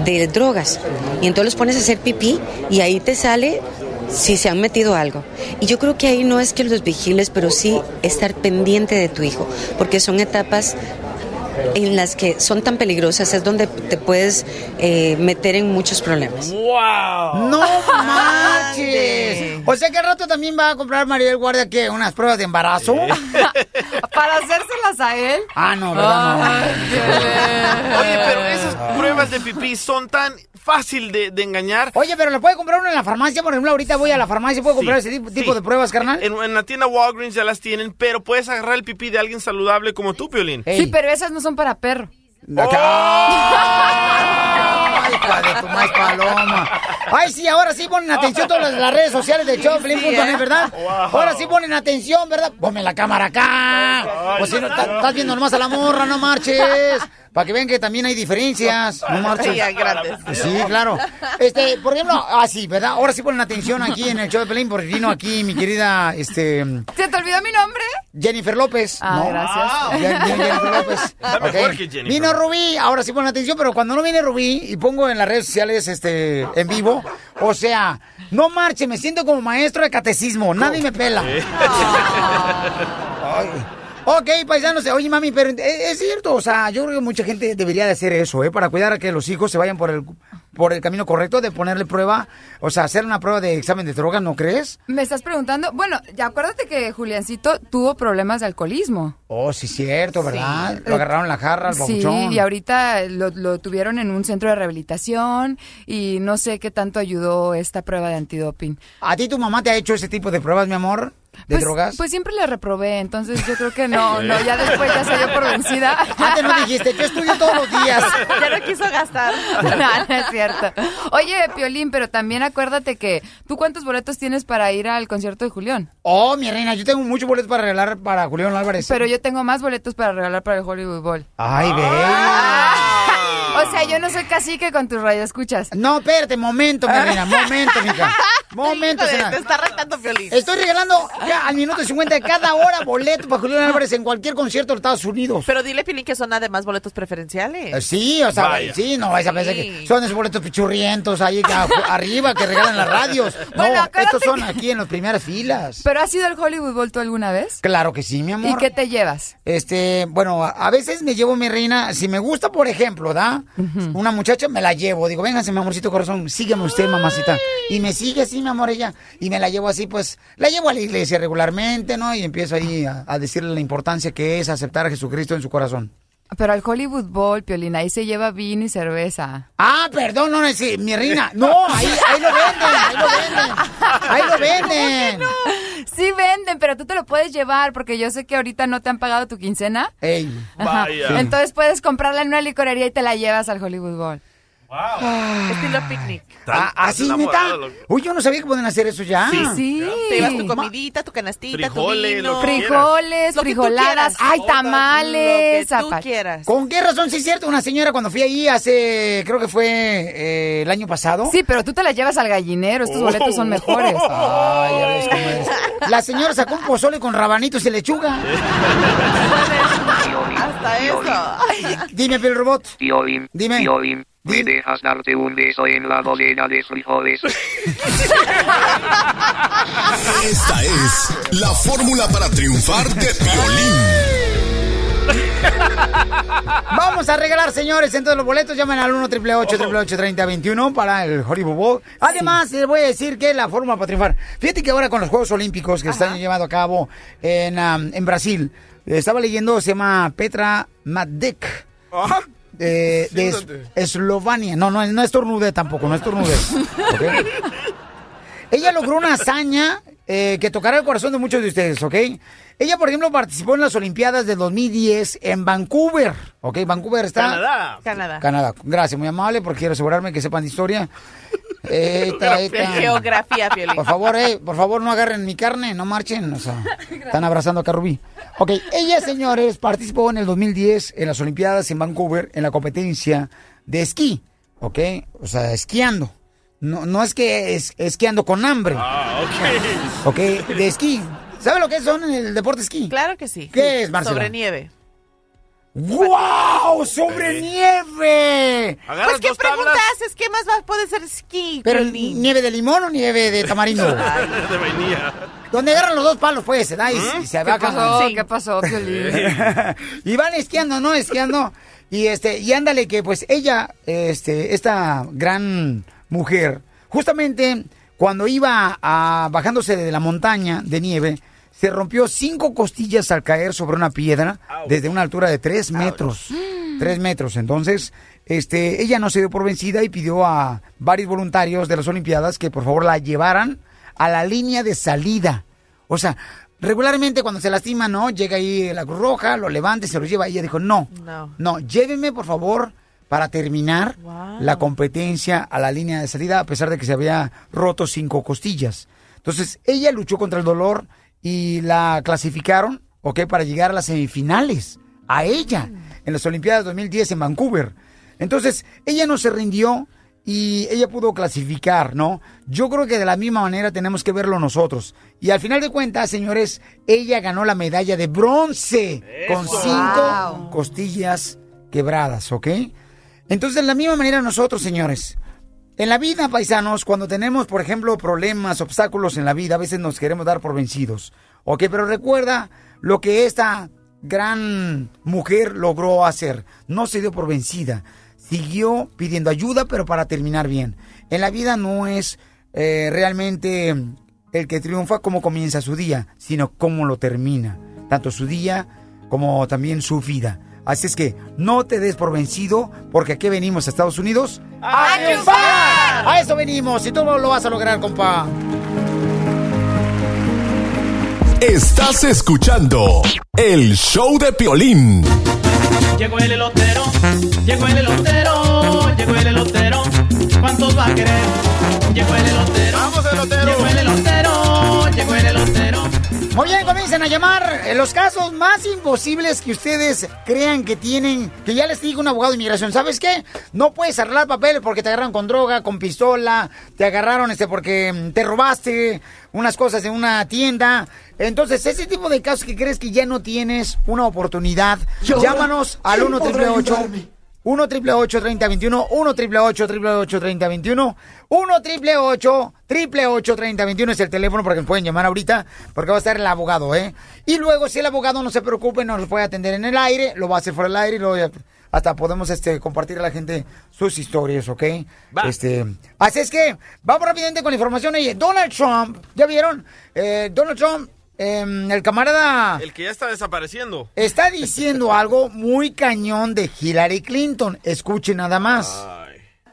de drogas. Y entonces los pones a hacer pipí y ahí te sale si se han metido algo. Y yo creo que ahí no es que los vigiles, pero sí estar pendiente de tu hijo, porque son etapas en las que son tan peligrosas, es donde te puedes eh, meter en muchos problemas. ¡Wow! ¡No manches! O sea que al rato también va a comprar Maribel Guardia que unas pruebas de embarazo. ¿Para hacérselas a él? Ah, no, ¿verdad? No. Oye, pero esas pruebas de pipí son tan fácil de, de engañar. Oye, pero ¿lo puede comprar uno en la farmacia? Por ejemplo, ahorita voy a la farmacia y puedo comprar Sí, ese tipo, sí. tipo de pruebas, carnal. En, en la tienda Walgreens ya las tienen, pero puedes agarrar el pipí de alguien saludable como tú, Piolín. Sí, pero esas no son para perro. ¡Ay, hija de tu más paloma! Ay, sí, ahora sí ponen atención todas las, las redes sociales de Choplin.net, ¿verdad? Ahora sí ponen atención, ¿verdad? Ponme la cámara acá. O si no, estás viendo nomás a la morra, no marches. Para que vean que también hay diferencias. No marches. Sí, grandes. Sí, claro. Este, por ejemplo, ah, sí, ¿verdad? Ahora sí ponen atención aquí en el show de Pelín, porque vino aquí mi querida, este... ¿Se te olvidó mi nombre? Jennifer López. Ah, No. gracias. Ya- ya- Jennifer López. Está mejor Ok. que Jennifer. Vino Rubí, ahora sí ponen atención, pero cuando no viene Rubí y pongo en las redes sociales este en vivo, o sea, no marche, me siento como maestro de catecismo, nadie me pela. Ay. Ok, paisanos, oye mami, pero es, es cierto, o sea, yo creo que mucha gente debería de hacer eso, ¿eh? Para cuidar a que los hijos se vayan por el, por el camino correcto de ponerle prueba, o sea, hacer una prueba de examen de drogas, ¿no crees? Me estás preguntando. Bueno, ya acuérdate que Juliancito tuvo problemas de alcoholismo. Oh, sí, cierto, ¿verdad? Sí. Lo agarraron la jarra, el Sí, babuchón. y ahorita lo, lo tuvieron en un centro de rehabilitación y no sé qué tanto ayudó esta prueba de antidoping. ¿A ti tu mamá te ha hecho ese tipo de pruebas, mi amor? ¿De pues, drogas? Pues siempre le reprobé, entonces yo creo que no, no, ya después ya se dio por vencida. Antes no dijiste, yo estudio todos los días. Ya no quiso gastar. No, no es cierto. Oye, Piolín, pero también acuérdate que tú cuántos boletos tienes para ir al concierto de Julián. Oh, mi reina, yo tengo muchos boletos para regalar para Julián Álvarez. Pero yo tengo más boletos para regalar para el Hollywood Bowl. Ay, O sea, yo no soy cacique con tus radioescuchas. No, espérate, momento, mi reina, momento, mija. Momento, Híjole, te está retando Piolín. Estoy regalando ya al minuto 50 de cada hora boletos para Julián Álvarez en cualquier concierto de Estados Unidos. Pero dile, Piolín, que son además boletos preferenciales. Eh, Sí, o sea, Vaya. sí, no vais a pensar que son esos boletos pichurrientos ahí que a- arriba que regalan las radios. No, Bueno, acuérdate estos son que- aquí en las primeras filas. ¿Pero has ido al Hollywood Bowl tú alguna vez? Claro que sí, mi amor. ¿Y qué te llevas? Este, bueno, a, a veces me llevo mi reina, si me gusta, por ejemplo, ¿da? Una muchacha me la llevo, digo, véngase, mi amorcito corazón, sígueme usted, mamacita. Y me sigue así, mi amor, ella, y me la llevo así, pues, la llevo a la iglesia regularmente, ¿no? Y empiezo ahí a, a decirle la importancia que es aceptar a Jesucristo en su corazón. Pero al Hollywood Bowl, Piolín, ahí se lleva vino y cerveza. Ah, perdón, no, sí, mi reina, no, ahí, ahí lo venden, ahí lo venden, ahí lo venden. Sí venden, pero tú te lo puedes llevar porque yo sé que ahorita no te han pagado tu quincena. Ey. Ajá. Vaya. Entonces puedes comprarla en una licorería y te la llevas al Hollywood Bowl. Estilo picnic. Ah, ¿Así, neta? Uy, yo no sabía que pueden hacer eso ya. Sí, sí. Te llevas tu comidita, tu canastita, Frijoles, tu lo vino. que Frijoles, Lo que tú frijoladas, quieras. ay, tamales. Lo que tú quieras. ¿Con qué razón? Sí, es cierto. Una señora cuando fui ahí hace, creo que fue eh, el año pasado. Sí, pero tú te las llevas al gallinero, estos boletos son mejores. Ay, ya ves cómo es. La señora sacó un pozole con rabanitos y lechuga. Hasta eso. Dime, el robot. Dime. ¿Me dejas darte un beso en la docena de frijoles? Esta es la fórmula para triunfar de Piolín. Vamos a regalar, señores, entonces los boletos. Llamen al 1 888 3021 para el Hollywood Bowl. Además, les voy a decir que la fórmula para triunfar. Fíjate que ahora con los Juegos Olímpicos que están llevando a cabo en, um, en Brasil, estaba leyendo, se llama Petra Madek. Eh, de Es- Eslovenia. No, no, no estornude tampoco, no estornude. ¿ok? Ella logró una hazaña eh, que tocará el corazón de muchos de ustedes, ¿ok? Ella, por ejemplo, participó en las Olimpiadas del 2010 en Vancouver, ¿ok? Vancouver está... Canadá. Canadá. Canadá. Gracias, muy amable, porque quiero asegurarme que sepan de historia. Eita, eita. Geografía, Piolín. Por favor, eh, por favor, no agarren mi carne, no marchen, o sea, están abrazando acá a Rubí. Ok, ella, señores, participó en el 2010 en las Olimpiadas en Vancouver en la competencia de esquí, ok, o sea, esquiando. No, no es que es, esquiando con hambre, Ah, ok. ok, de esquí. ¿Sabe lo que son en el deporte esquí? Claro que sí. ¿Qué es, Marcela? Sobre nieve. ¡Wow! ¡Sobre nieve! Pues, ¿qué pregunta haces? ¿Qué más va, puede ser esquí, ¿Pero nieve de limón o nieve de tamarindo? de vainilla. Donde agarran los dos palos, pues, ¿verdad? Y, y se ¿Qué pasó? ¿Qué pasó, Piolín? y van esquiando, ¿no? Esquiando. Y este, y ándale que pues ella, este, esta gran mujer, justamente cuando iba a, bajándose de la montaña de nieve, se rompió cinco costillas al caer sobre una piedra desde una altura de tres metros. Tres metros. Entonces, este, ella no se dio por vencida y pidió a varios voluntarios de las Olimpiadas que por favor la llevaran a la línea de salida. O sea, regularmente cuando se lastima, ¿no? Llega ahí la Cruz Roja, lo levanta y se lo lleva. Y ella dijo, no, No. no, llévenme por favor para terminar la competencia a la línea de salida, a pesar de que se había roto cinco costillas. Entonces, ella luchó contra el dolor y la clasificaron, ¿ok? Para llegar a las semifinales, a ella, en las Olimpiadas 2010 en Vancouver. Entonces, ella no se rindió y ella pudo clasificar, ¿no? Yo creo que de la misma manera tenemos que verlo nosotros. Y al final de cuentas, señores, ella ganó la medalla de bronce con cinco Wow. costillas quebradas, ¿ok? Entonces, de la misma manera nosotros, señores, en la vida, paisanos, cuando tenemos, por ejemplo, problemas, obstáculos en la vida, a veces nos queremos dar por vencidos. Ok, pero recuerda lo que esta gran mujer logró hacer. No se dio por vencida. Siguió pidiendo ayuda, pero para terminar bien. En la vida no es eh, realmente el que triunfa cómo comienza su día, sino cómo lo termina. Tanto su día como también su vida. Así es que no te des por vencido, porque aquí venimos a Estados Unidos a triunfar. A eso venimos, y tú lo vas a lograr, compa. Estás escuchando el show de Piolín. Llegó el elotero, llegó el elotero, llegó el elotero. ¿Cuántos va a querer? Llegó el elotero. Vamos, elotero. Llegó el elotero, llegó el elotero. Muy bien, comiencen a llamar los casos más imposibles que ustedes crean que tienen. Que ya les digo un abogado de inmigración. ¿Sabes qué? No puedes arreglar papeles porque te agarraron con droga, con pistola, te agarraron este porque mm, te robaste unas cosas en una tienda. Entonces, ese tipo de casos que crees que ya no tienes una oportunidad, Yo- llámanos al ¿quién 1 podrá 888 ayudarme? 1 888 3021 1 888 3021 1 888 3021 es el teléfono para que nos pueden llamar ahorita porque va a estar el abogado, ¿eh? Y luego si el abogado no se preocupe, nos puede atender en el aire, lo va a hacer fuera del aire y luego ya hasta podemos este compartir a la gente sus historias, ¿ok? Este, así es que vamos rápidamente con la información. Donald Trump, ¿ya vieron? Eh, Donald Trump, em, el camarada El que ya está desapareciendo. está diciendo algo muy cañón de Hillary Clinton. Escuche nada más.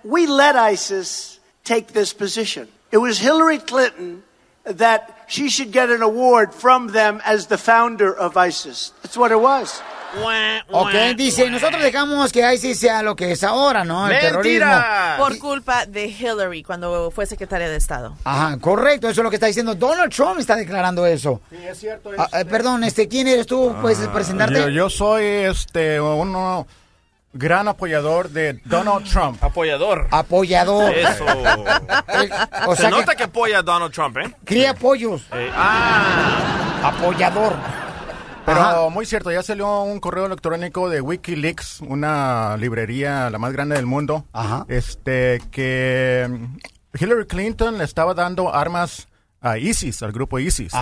We let ISIS take this position. It was Hillary Clinton that she should get an award from them as the founder of ISIS. That's what it was. Ok, dice, nosotros dejamos que ISIS sea lo que es ahora, ¿no? El terrorismo. Por culpa de Hillary cuando fue secretaria de Estado. Ajá, correcto, eso es lo que está diciendo. Donald Trump está declarando eso. Sí, es cierto. Ah, eh, perdón, este, ¿quién eres tú? ¿Puedes presentarte? Yo, yo soy este un gran apoyador de Donald Trump. Apoyador. Apoyador. Eso. o Se sea nota que que... apoya a Donald Trump, ¿eh? cría pollos. Eh, ah. Apoyador. Pero Ajá. muy cierto, ya salió un correo electrónico de WikiLeaks, una librería la más grande del mundo, este que mm, Hillary Clinton le estaba dando armas a ISIS, al grupo ISIS.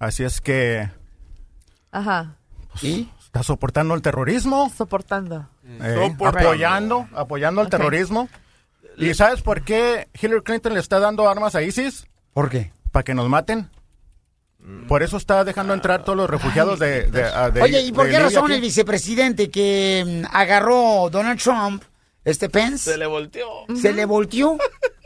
Así es que Ajá. Está soportando el terrorismo, Soportando. eh, Soportando. apoyando, apoyando Ok. terrorismo. ¿Y sabes por qué Hillary Clinton le está dando armas a ISIS? ¿Por qué? Para que nos maten. Por eso está dejando entrar todos los refugiados de, de, de- Oye, ¿y por qué razón aquí. el vicepresidente que mm, agarró Donald Trump, este Pence, Se le volteó. se le volteó?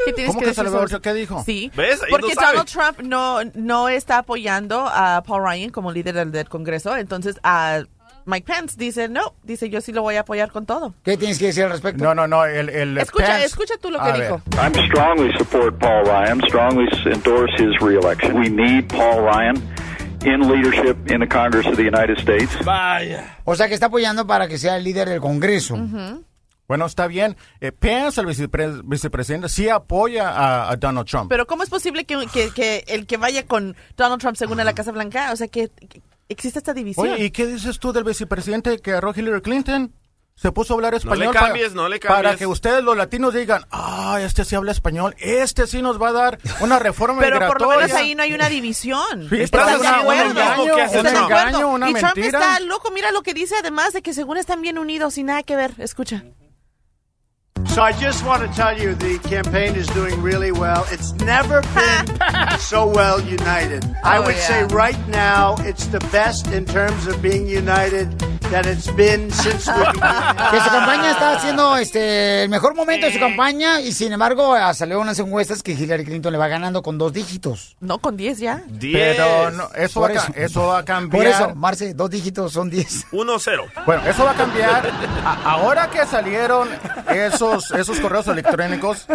¿Qué tienes ¿Cómo que que se le volteó? ¿Qué dijo? Sí. ¿Ves? Ahí Porque. Donald Trump no, no está apoyando a Paul Ryan como líder del, del Congreso. Entonces, a Mike Pence dice, no, dice, yo sí lo voy a apoyar con todo. ¿Qué tienes que decir al respecto? No, no, no, el, el Escucha, Pence- escucha tú lo A que ver. dijo. I'm strongly support Paul Ryan, strongly endorse his reelection. We need Paul Ryan in leadership in the Congress of the United States. Vaya. O sea, que está apoyando para que sea el líder del Congreso. Bueno, está bien. Eh, Pence, el vicepre- vicepresidente, sí apoya a, a Donald Trump. Pero ¿cómo es posible que, que- que el que vaya con Donald Trump según a la Casa Blanca? O sea, que, que existe esta división. Oye, ¿y qué dices tú del vicepresidente que agarró Hillary Clinton? Se puso a hablar le español. cambies, para, no le Para que ustedes, los latinos, digan, ah, este sí habla español, este sí nos va a dar una reforma Pero por lo menos ahí no hay una división. Sí, ¿Estás pero de un acuerdo? y Trump está loco. Mira lo que dice además de que según están bien unidos y nada que ver. Escucha. So I just want to tell you the campaign is doing really well. It's never been so well united. I Oh, would yeah. say right now it's the best in terms of being united that it's been since the beginning. Que su campaña está haciendo este, el mejor momento de su campaña y sin embargo salió unas encuestas que Hillary Clinton le va ganando con dos dígitos. No, con 10 ya. Pero no, eso, va eso. eso va a cambiar. Por eso, Marce, dos dígitos son diez. 1-0. Bueno, eso va a cambiar. A- ahora que salieron esos, esos correos electrónicos,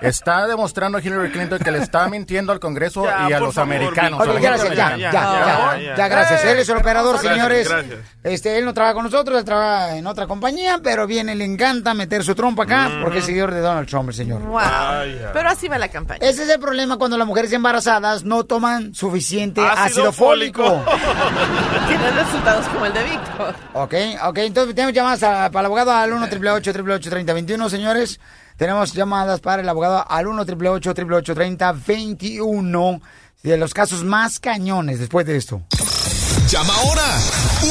está demostrando Hillary Clinton que le está mintiendo al Congreso Ya, y a los favor, americanos. Gracias, ya, ya, ya, ya, ya, gracias. Él es el operador, Gracias, señores. gracias. Este, él no trabaja con nosotros, él trabaja en otra compañía, pero viene, le encanta meter su trompa acá porque es seguidor de Donald Trump, el señor. Wow. Pero así va la campaña. Ese es el problema cuando las mujeres embarazadas no toman suficiente ácido, Ácido fólico. Tienen resultados como el de Víctor. Ok, ok, entonces tenemos llamadas a- para el abogado al 1 888 3021 señores. Tenemos llamadas para el abogado al 1 888 3021 de los casos más cañones después de esto. Llama ahora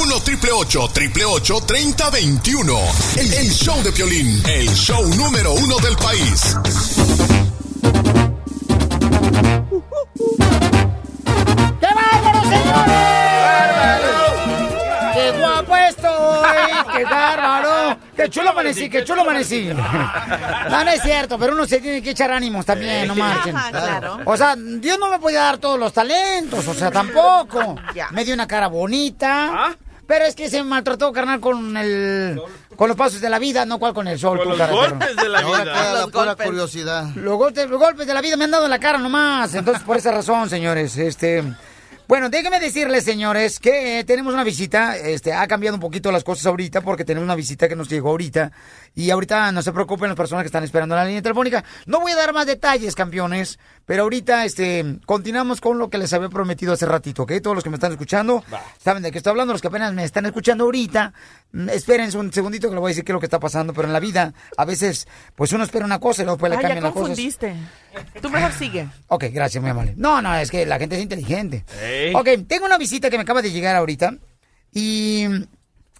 1 triple 888 3021. El, el show de Piolín, el show número uno del país. ¡Qué ¡Qué chulo amanecí! ¡Qué chulo amanecí! No, no es cierto, pero uno se tiene que echar ánimos también, no marchen. Claro. O sea, Dios no me puede dar todos los talentos, o sea, tampoco. Me dio una cara bonita. Pero es que se maltrató, carnal, con el... Con los pasos de la vida, no cual con el sol. Con tú, los cara, golpes pero- de la vida. queda la pura golpes. curiosidad. Los golpes, los golpes de la vida me han dado en la cara nomás. Entonces, por esa razón, señores, este... Bueno, déjenme decirles, señores, que tenemos una visita. Este, ha cambiado un poquito las cosas ahorita porque tenemos una visita que nos llegó ahorita. Y ahorita no se preocupen las personas que están esperando en la línea telefónica. No voy a dar más detalles, campeones, pero ahorita este, continuamos con lo que les había prometido hace ratito, ¿ok? Todos los que me están escuchando saben de qué estoy hablando. Los que apenas me están escuchando ahorita, mm, espérense un segundito que les voy a decir qué es lo que está pasando. Pero en la vida, a veces, pues uno espera una cosa y luego después le cambian las cosas. confundiste. Tú mejor sigue. Ok, gracias, muy amable. No, no, es que la gente es inteligente. Ey. Ok, tengo una visita que me acaba de llegar ahorita. Y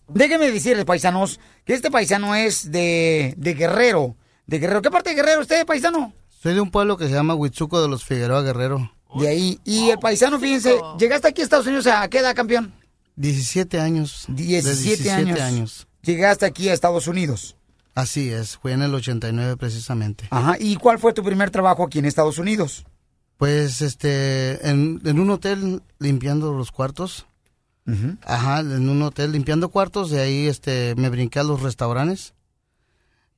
déjenme decirles, paisanos, que este paisano es de, de Guerrero. De Guerrero. ¿Qué parte de Guerrero usted, paisano? Soy de un pueblo que se llama Huitzuco de los Figueroa Guerrero. De ahí. Y el paisano, fíjense, llegaste aquí a Estados Unidos a qué edad, campeón? 17 años. De 17, años. Llegaste aquí a Estados Unidos. Así es, fue en el 89 precisamente. Ajá. ¿Y cuál fue tu primer trabajo aquí en Estados Unidos? Pues este, en, en un hotel limpiando los cuartos. Ajá, en un hotel limpiando cuartos, de ahí este me brinqué a los restaurantes.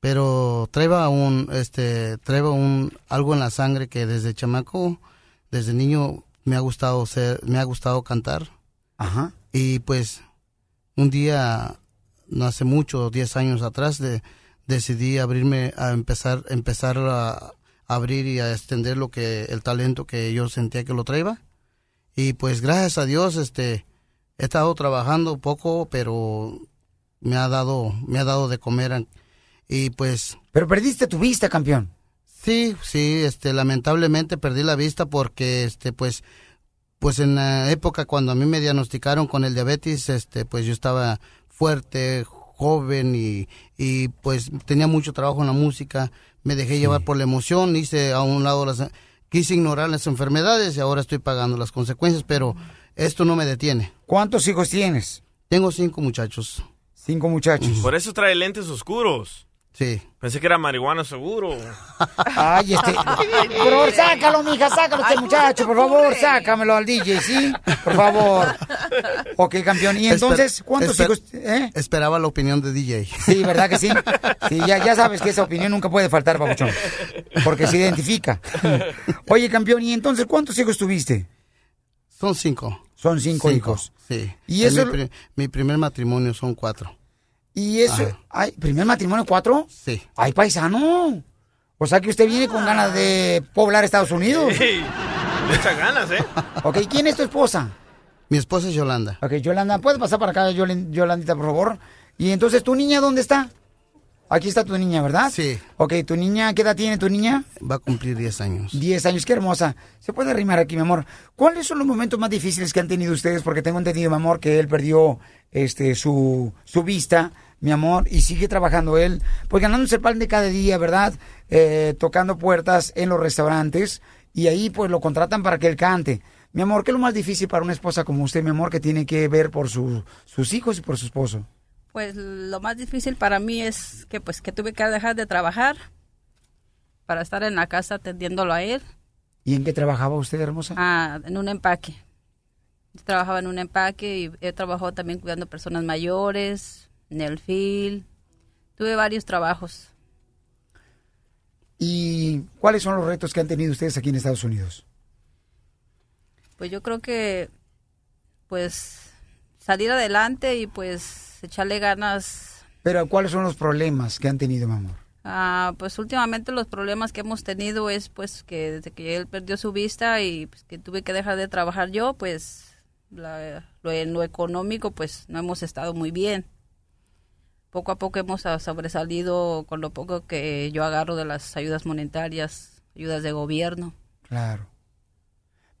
Pero traía un este traía un algo en la sangre que desde chamaco, desde niño me ha gustado ser, me ha gustado cantar. Ajá. Y pues un día no hace mucho, 10 años atrás de, decidí abrirme a empezar empezar a abrir y a extender lo que el talento que yo sentía que lo traía. Y pues gracias a Dios este he estado trabajando poco, pero me ha dado me ha dado de comer y pues Pero perdiste tu vista, campeón. Sí, sí, este lamentablemente perdí la vista porque este pues pues en la época cuando a mí me diagnosticaron con el diabetes, este pues yo estaba fuerte, joven y, y pues tenía mucho trabajo en la música, me dejé llevar por la emoción, hice a un lado las quise ignorar las enfermedades y ahora estoy pagando las consecuencias, pero esto no me detiene. ¿Cuántos hijos tienes? Tengo cinco muchachos. Cinco muchachos. Por eso trae lentes oscuros. Sí. Pensé que era marihuana seguro. Ay, este. Por favor, sácalo, mija, sácalo este muchacho, por favor, sácamelo al DJ, ¿sí? Por favor. Ok, campeón. Y entonces, Esper- ¿cuántos esper- hijos? eh? Esperaba la opinión de DJ. Sí, ¿verdad que sí? Sí, ya, ya sabes que esa opinión nunca puede faltar, papuchón. Porque se identifica. Oye, campeón, ¿y entonces cuántos hijos tuviste? Son cinco. Son cinco, hijos. Sí. ¿Y En eso- Mi, pri- mi primer matrimonio son cuatro. ¿Y eso? Ajá. Ay, ¿Primer matrimonio cuatro? Sí. Ay, paisano. O sea que usted viene con ganas de poblar Estados Unidos. Echa ganas, ¿eh? Ok, ¿quién es tu esposa? Mi esposa es Yolanda. Ok, Yolanda, ¿puedes pasar para acá, Yolandita, por favor? Y entonces, ¿tu niña dónde está? Aquí está tu niña, ¿verdad? Sí. Ok, ¿tu niña, qué edad tiene tu niña? Va a cumplir 10 años. 10 años, qué hermosa. Se puede arrimar aquí, mi amor. ¿Cuáles son los momentos más difíciles que han tenido ustedes? Porque tengo entendido, mi amor, que él perdió este su, su vista, mi amor, y sigue trabajando él, pues ganándose el pan de cada día, ¿verdad? Eh, tocando puertas en los restaurantes, y ahí pues lo contratan para que él cante. Mi amor, ¿qué es lo más difícil para una esposa como usted, mi amor, que tiene que ver por su- sus hijos y por su esposo? Pues lo más difícil para mí es que pues que tuve que dejar de trabajar para estar en la casa atendiéndolo a él ¿Y en qué trabajaba usted, hermosa? ah, en un empaque. Yo trabajaba en un empaque y he trabajado también cuidando personas mayores, en el field. Tuve varios trabajos. ¿Y cuáles son los retos que han tenido ustedes aquí en Estados Unidos? Pues yo creo que pues salir adelante y pues echarle ganas Pero ¿cuáles son los problemas que han tenido, mi amor? Ah, pues últimamente los problemas que hemos tenido es pues que desde que él perdió su vista y pues, que tuve que dejar de trabajar yo, pues la- lo, en lo económico pues no hemos estado muy bien. Poco a poco hemos ah, sobresalido con lo poco que yo agarro de las ayudas monetarias, ayudas de gobierno. Claro.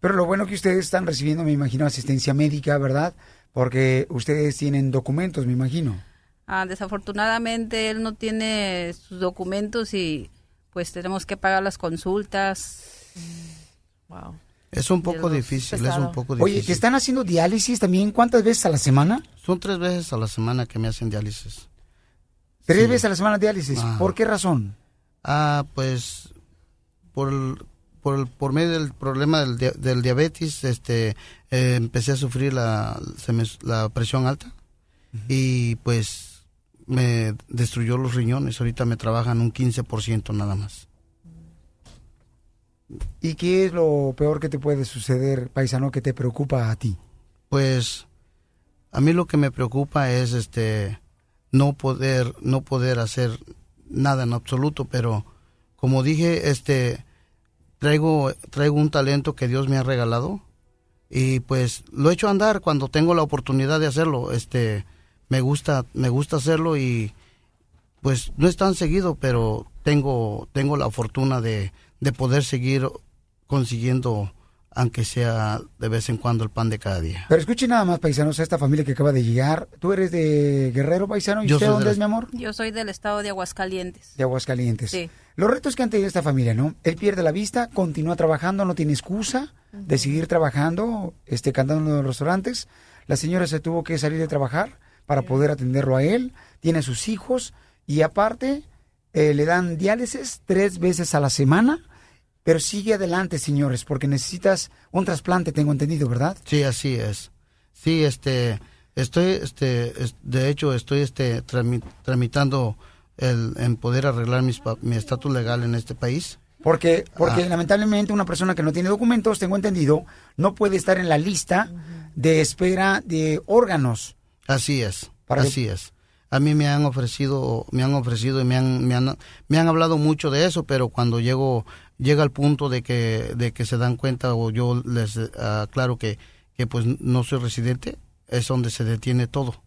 Pero lo bueno que ustedes están recibiendo, me imagino, asistencia médica, ¿verdad? Porque ustedes tienen documentos, me imagino. Ah, desafortunadamente él no tiene sus documentos y pues tenemos que pagar las consultas. Wow. Es un poco difícil, es un poco difícil. Oye, ¿te están haciendo diálisis también? ¿Cuántas veces a la semana? Son tres veces a la semana que me hacen diálisis. Tres Sí. veces a la semana diálisis. ¿Por qué razón? Ah, pues por el- por, el- por medio del problema del, dia- del diabetes, este, eh, empecé a sufrir la, me- la presión alta y pues me destruyó los riñones. Ahorita me trabajan un 15% nada más. ¿Y qué es lo peor que te puede suceder, paisano, que te preocupa a ti? Pues a mí lo que me preocupa es este no poder no poder hacer nada en absoluto, pero como dije, este traigo traigo un talento que Dios me ha regalado y pues lo he hecho andar cuando tengo la oportunidad de hacerlo. Este me gusta me gusta hacerlo y pues no es tan seguido, pero tengo tengo la fortuna de de poder seguir consiguiendo aunque sea de vez en cuando el pan de cada día. Pero escuche nada más, paisanos, a esta familia que acaba de llegar. ¿Tú eres de Guerrero, paisano? ¿Y Yo usted dónde la- es, mi amor? Yo soy del estado de Aguascalientes. De Aguascalientes. Sí. Los retos que han tenido esta familia, ¿no? Él pierde la vista, continúa trabajando, no tiene excusa de seguir trabajando, este, cantando en los restaurantes. La señora se tuvo que salir de trabajar para poder atenderlo a él. Tiene sus hijos y aparte eh, le dan diálisis tres veces a la semana. Pero sigue adelante, señores, porque necesitas un trasplante, tengo entendido, ¿verdad? Sí, así es. Sí, este, estoy, este, es- de hecho, estoy, este, trami- tramitando el, en poder arreglar mis mi estatus legal en este país. Porque, porque Ah. lamentablemente una persona que no tiene documentos, tengo entendido, no puede estar en la lista de espera de órganos. Así es, Para que- así es. A mí me han ofrecido, me han ofrecido y me han, me han, me han hablado mucho de eso, pero cuando llego, llega el punto de que, de que se dan cuenta o yo les eh, aclaro que, que pues no soy residente, es donde se detiene todo.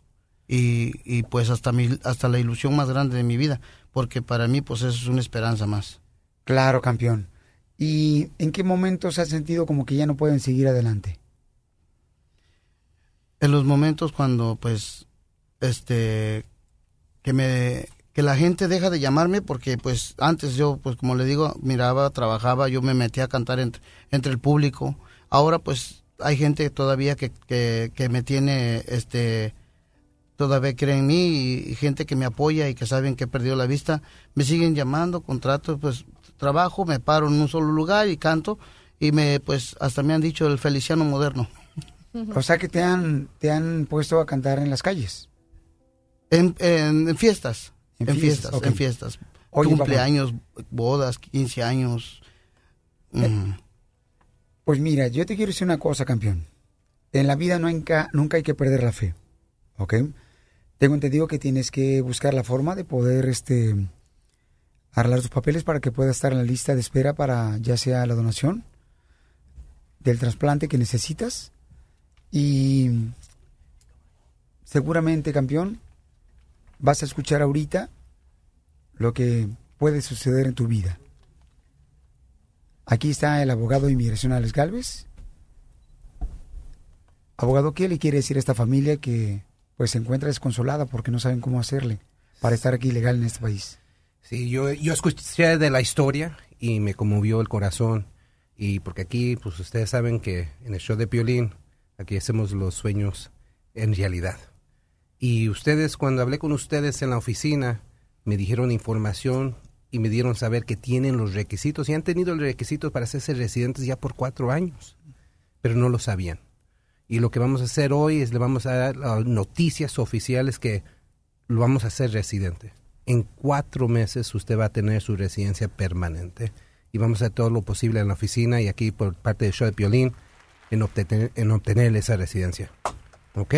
Y, y pues hasta mi, hasta la ilusión más grande de mi vida, porque para mí pues eso es una esperanza más. Claro, campeón. ¿Y en qué momento se ha sentido como que ya no pueden seguir adelante? en los momentos cuando pues este que me que la gente deja de llamarme porque pues antes yo pues como le digo miraba trabajaba yo me metía a cantar entre, entre el público ahora pues hay gente todavía que, que, que me tiene este todavía cree en mí y, y gente que me apoya y que saben que he perdido la vista me siguen llamando contratos pues trabajo me paro en un solo lugar y canto y me pues hasta me han dicho el feliciano moderno O sea que te han, te han puesto a cantar en las calles. En, en- en fiestas. En En, fiestas, en fiestas. Oye, Cumpleaños, bodas, 15 años. Mm. Pues mira, yo te quiero decir una cosa, campeón. En la vida nunca, nunca hay que perder la fe. ¿Ok? Tengo entendido que tienes que buscar la forma de poder este, arreglar tus papeles para que puedas estar en la lista de espera para ya sea la donación del trasplante que necesitas. Y seguramente, campeón, vas a escuchar ahorita lo que puede suceder en tu vida. Aquí está el abogado de inmigración Alex Galvez. Abogado, ¿qué le quiere decir a esta familia que pues se encuentra desconsolada porque no saben cómo hacerle para estar aquí legal en este país? Sí, yo, yo escuché de la historia y me conmovió el corazón. Y porque aquí, pues ustedes saben que en el show de Piolín, aquí hacemos los sueños en realidad. Y ustedes, cuando hablé con ustedes en la oficina, me dijeron información y me dieron saber que tienen los requisitos y han tenido los requisitos para hacerse residentes ya por cuatro años, pero no lo sabían. Y lo que vamos a hacer hoy es le vamos a dar las noticias oficiales que lo vamos a hacer residente. En cuatro meses usted va a tener su residencia permanente y vamos a hacer todo lo posible en la oficina y aquí por parte del show de Piolín en obtener, en obtener esa residencia. ¿Ok?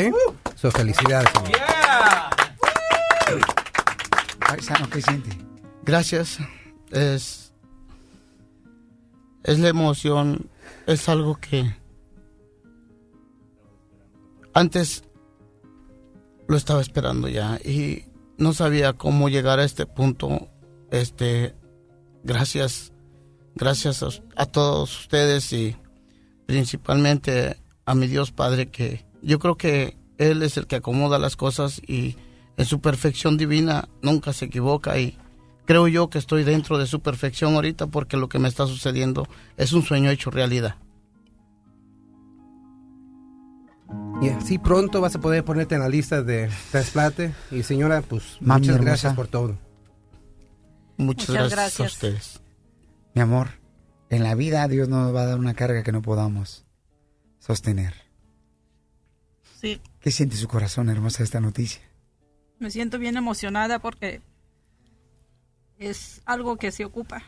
So, felicidades. señor. Paisano, ¿qué siente? Gracias. Es, es la emoción, es algo que antes lo estaba esperando ya y no sabía cómo llegar a este punto. Este, gracias, gracias a, a todos ustedes y principalmente a mi Dios Padre que yo creo que Él es el que acomoda las cosas y en su perfección divina nunca se equivoca y creo yo que estoy dentro de su perfección ahorita porque lo que me está sucediendo es un sueño hecho realidad. Y así pronto vas a poder ponerte en la lista de trasplante. Y señora, pues Mami muchas hermosa. gracias por todo. Muchas, Muchas gracias, gracias. a ustedes. Mi amor, en la vida Dios nos va a dar una carga que no podamos sostener. Sí, ¿Qué siente su corazón, hermosa, esta noticia? me siento bien emocionada porque es algo que se ocupa,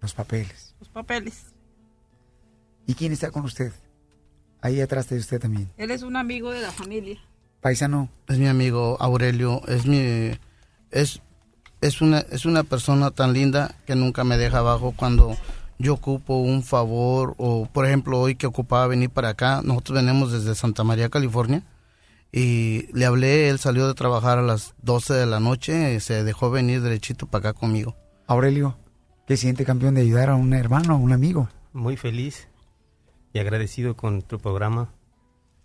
Los papeles. los papeles. ¿Y quién está con usted? Ahí atrás de usted también. Él es un amigo de la familia. Paisano. Es mi amigo Aurelio, es mi es es una es una persona tan linda que nunca me deja abajo cuando yo ocupo un favor o por ejemplo hoy que ocupaba venir para acá, nosotros venimos desde Santa María, California y le hablé, él salió de trabajar a las 12 de la noche, se dejó venir derechito para acá conmigo. Aurelio, ¿qué siente campeón de ayudar a un hermano, a un amigo? Muy feliz y agradecido con tu programa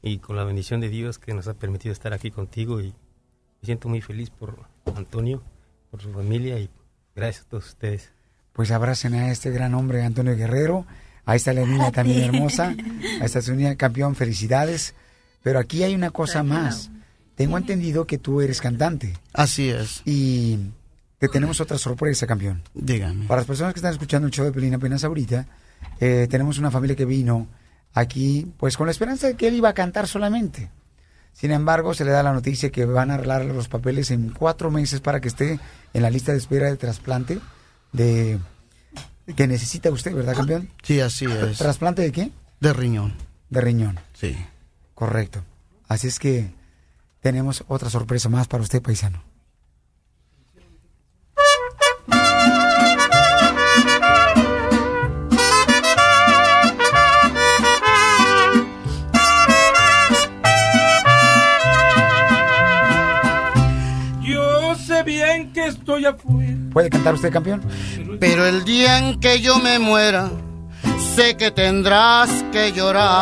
y con la bendición de Dios que nos ha permitido estar aquí contigo y me siento muy feliz por Antonio, por su familia y gracias a todos ustedes. Pues abracen a este gran hombre, Antonio Guerrero. Ahí está la niña también hermosa. Ahí está su niña campeón, felicidades. Pero aquí hay una cosa más. Tengo entendido que tú eres cantante. Así es. Y te tenemos otra sorpresa, campeón. Dígame. Para las personas que están escuchando el show de Pelín apenas ahorita, eh, tenemos una familia que vino aquí, pues con la esperanza de que él iba a cantar solamente. Sin embargo, se le da la noticia que van a arreglar los papeles en cuatro meses para que esté en la lista de espera de trasplante de que necesita usted, ¿verdad, campeón? Sí, así es. ¿Trasplante de qué? De riñón. De riñón. Sí. Correcto. Así es que tenemos otra sorpresa más para usted, paisano. Estoy afuera. ¿Puede cantar usted, campeón? Pero el día en que yo me muera, sé que tendrás que llorar.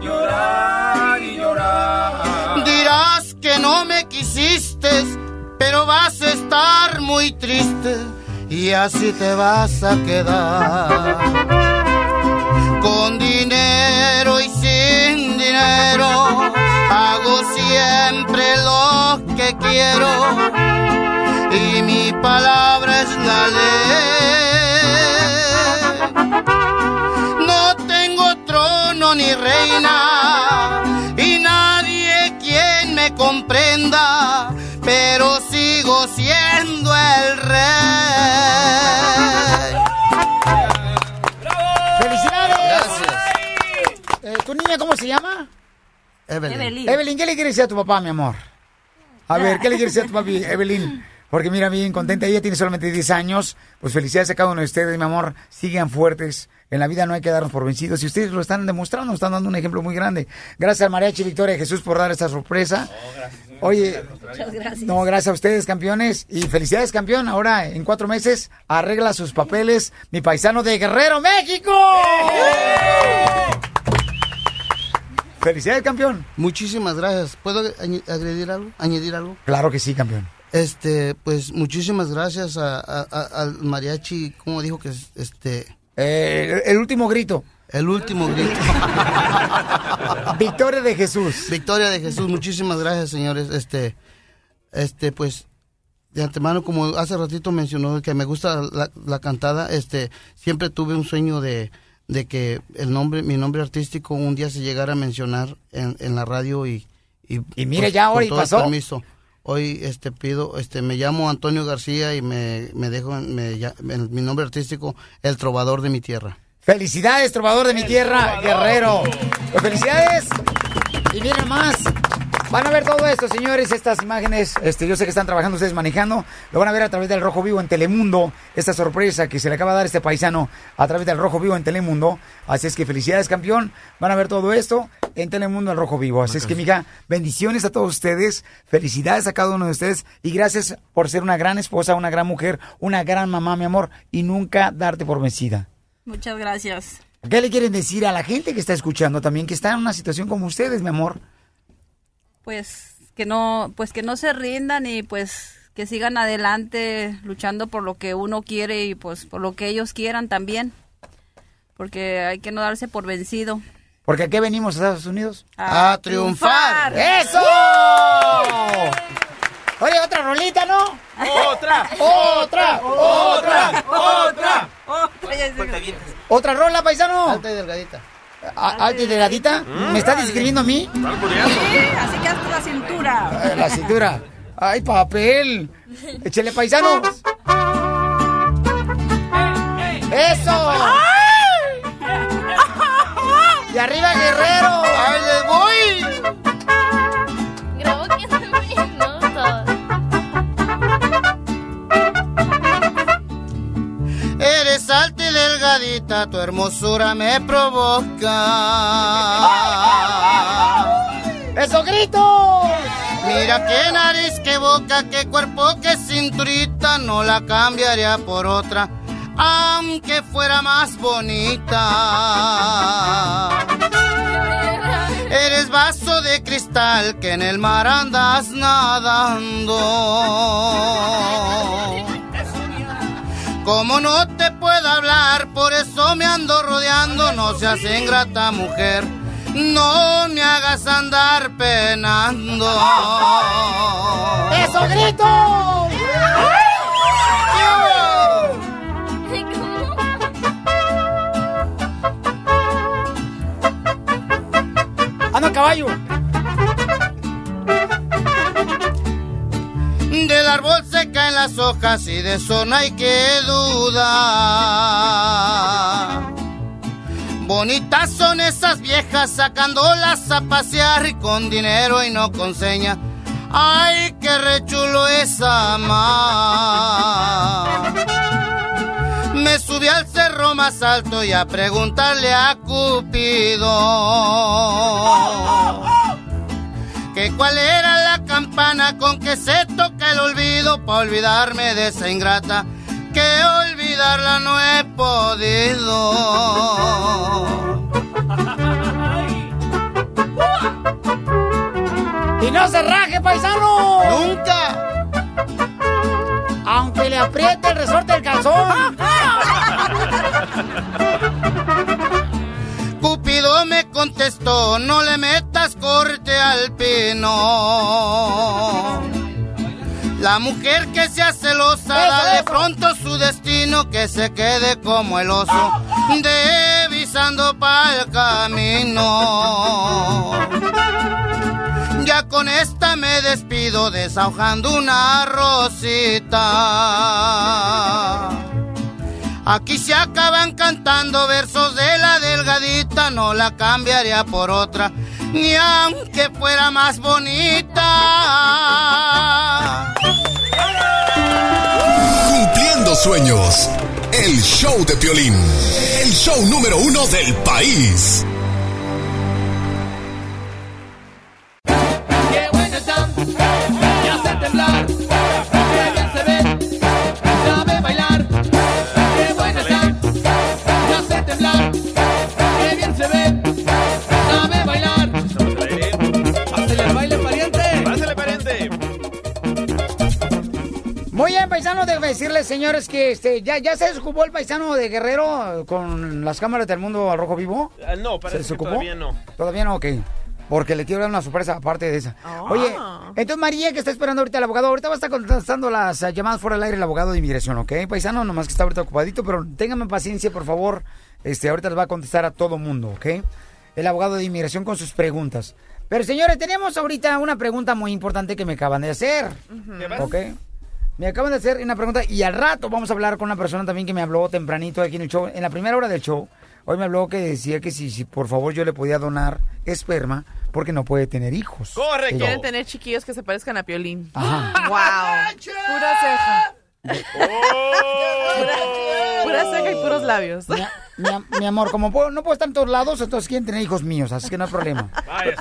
Llorar y llorar. Dirás que no me quisiste, pero vas a estar muy triste y así te vas a quedar. Con dinero y sin dinero, siempre lo que quiero y mi palabra es la ley. No tengo trono ni reina y nadie quien me comprenda, pero sigo siendo el rey. ¡Felicidades! Eh, ¿Tu niña cómo se llama? Evelyn. Evelyn. Evelyn, ¿qué le quieres decir a tu papá, mi amor? A ver, ¿qué le quieres decir a tu papi, Evelyn? Porque mira, bien contenta, ella tiene solamente 10 años. Pues felicidades a cada uno de ustedes, mi amor. Sigan fuertes. En la vida no hay que darnos por vencidos. Y ustedes lo están demostrando, están dando un ejemplo muy grande. Gracias al Mariachi Victoria Jesús por dar esta sorpresa. Oye, Muchas gracias. no, gracias a ustedes, campeones. Y felicidades, campeón. Ahora, en cuatro meses, arregla sus papeles. Mi paisano de Guerrero, México. Felicidades, campeón. Muchísimas gracias. ¿Puedo añadir algo? ¿Añadir algo? Claro que sí, campeón. Este, pues muchísimas gracias a, a- a- al mariachi, ¿cómo dijo que es? Este, Eh, el último grito. El último grito. Victoria de Jesús. Victoria de Jesús, muchísimas gracias, señores. Este, este, pues, de antemano, como hace ratito mencionó que me gusta la, la cantada, este, siempre tuve un sueño de, de que el nombre, mi nombre artístico un día se llegara a mencionar en, en la radio y, y, Y mire, pues, ya todo el pasó. permiso. Hoy este pido, este me llamo Antonio García y me, me dejo me, ya- en mi nombre artístico El Trovador de mi tierra. Felicidades, trovador de mi tierra, guerrero. Pues felicidades. Y miren más. Van a ver todo esto, señores, estas imágenes. Este, yo sé que están trabajando ustedes manejando. Lo van a ver a través del Rojo Vivo en Telemundo. Esta sorpresa que se le acaba de dar a este paisano a través del Rojo Vivo en Telemundo. Así es que felicidades, campeón. Van a ver todo esto en Telemundo al Rojo Vivo. Así es que, mija, bendiciones a todos ustedes. Felicidades a cada uno de ustedes. Y gracias por ser una gran esposa, una gran mujer, una gran mamá, mi amor. Y nunca darte por vencida. Muchas gracias. ¿Qué le quieren decir a la gente que está escuchando también, que está en una situación como ustedes, mi amor? Pues que no, pues que no se rindan y pues que sigan adelante luchando por lo que uno quiere y pues por lo que ellos quieran también. Porque hay que no darse por vencido. Porque aquí venimos a Estados Unidos. A triunfar. ¡Eso! Oye, otra rolita, ¿no? ¡Otra! ¡Otra! ¡Otra! ¡Otra! ¿Otra rola, paisano? Alta y delgadita. ¿Alta y delgadita? ¿Me está describiendo a mí? Sí, así que hasta la cintura. Eh, La cintura. ¡Ay, papel! ¡Échele, paisano! ¡Eso! ¡Y arriba, guerrero! Y delgadita, tu hermosura me provoca. ¡Eso grito! Mira qué nariz, qué boca, qué cuerpo, qué cinturita, no la cambiaría por otra, aunque fuera más bonita. Eres vaso de cristal que en el mar andas nadando. Como no te puedo hablar, por eso me ando rodeando, no seas ingrata mujer, no me hagas andar penando. ¡Eso grito! ¡Anda, ¡Ah, caballo! Del árbol se caen las hojas y de eso no hay que dudar. Bonitas son esas viejas sacándolas a pasear con dinero y no con seña. Ay, qué rechulo es amar. Me subí al cerro más alto y a preguntarle a Cupido que cuál era la campana con que se toca el olvido para olvidarme de esa ingrata que olvidarla no he podido. ¡Y no se raje, paisano! ¡Nunca! Aunque le apriete el resorte del calzón. Cupido me contestó, no le corte al pino. La mujer que sea celosa da de pronto su destino que se quede como el oso devisando para el camino. Ya con esta me despido desahogando una rosita. Aquí se acaban cantando versos de la delgadita, no la cambiaría por otra, ni aunque fuera más bonita. Cumpliendo sueños. El show de Piolín. El show número uno del país. Paisano, déjame decirles, señores, que este, ya, ya se desocupó el paisano de Guerrero con las cámaras del mundo al rojo vivo. Ah, no, ¿Se parece que desocupó? todavía no. Todavía no, ok. Porque le quiero dar una sorpresa aparte de esa. Oye, entonces María, que está esperando ahorita al abogado, ahorita va a estar contestando las llamadas fuera del aire el abogado de inmigración, ¿ok? Paisano, nomás que está ahorita ocupadito, pero ténganme paciencia, por favor. Este, ahorita les va a contestar a todo mundo, ¿ok? El abogado de inmigración con sus preguntas. Pero señores, tenemos ahorita una pregunta muy importante que me acaban de hacer. ¿Ok? Me acaban de hacer una pregunta y al rato vamos a hablar con una persona también que me habló tempranito aquí en el show, en la primera hora del show. Hoy me habló que decía que si, si por favor yo le podía donar esperma porque no puede tener hijos. Correcto. Quieren tener chiquillos que se parezcan a Piolín. Ajá. Wow. Pura ceja. Pura, pura ceja y puros labios. Mi, mi- mi amor, como puedo- no puedo estar en todos lados, entonces quieren tener hijos míos, así que no hay problema.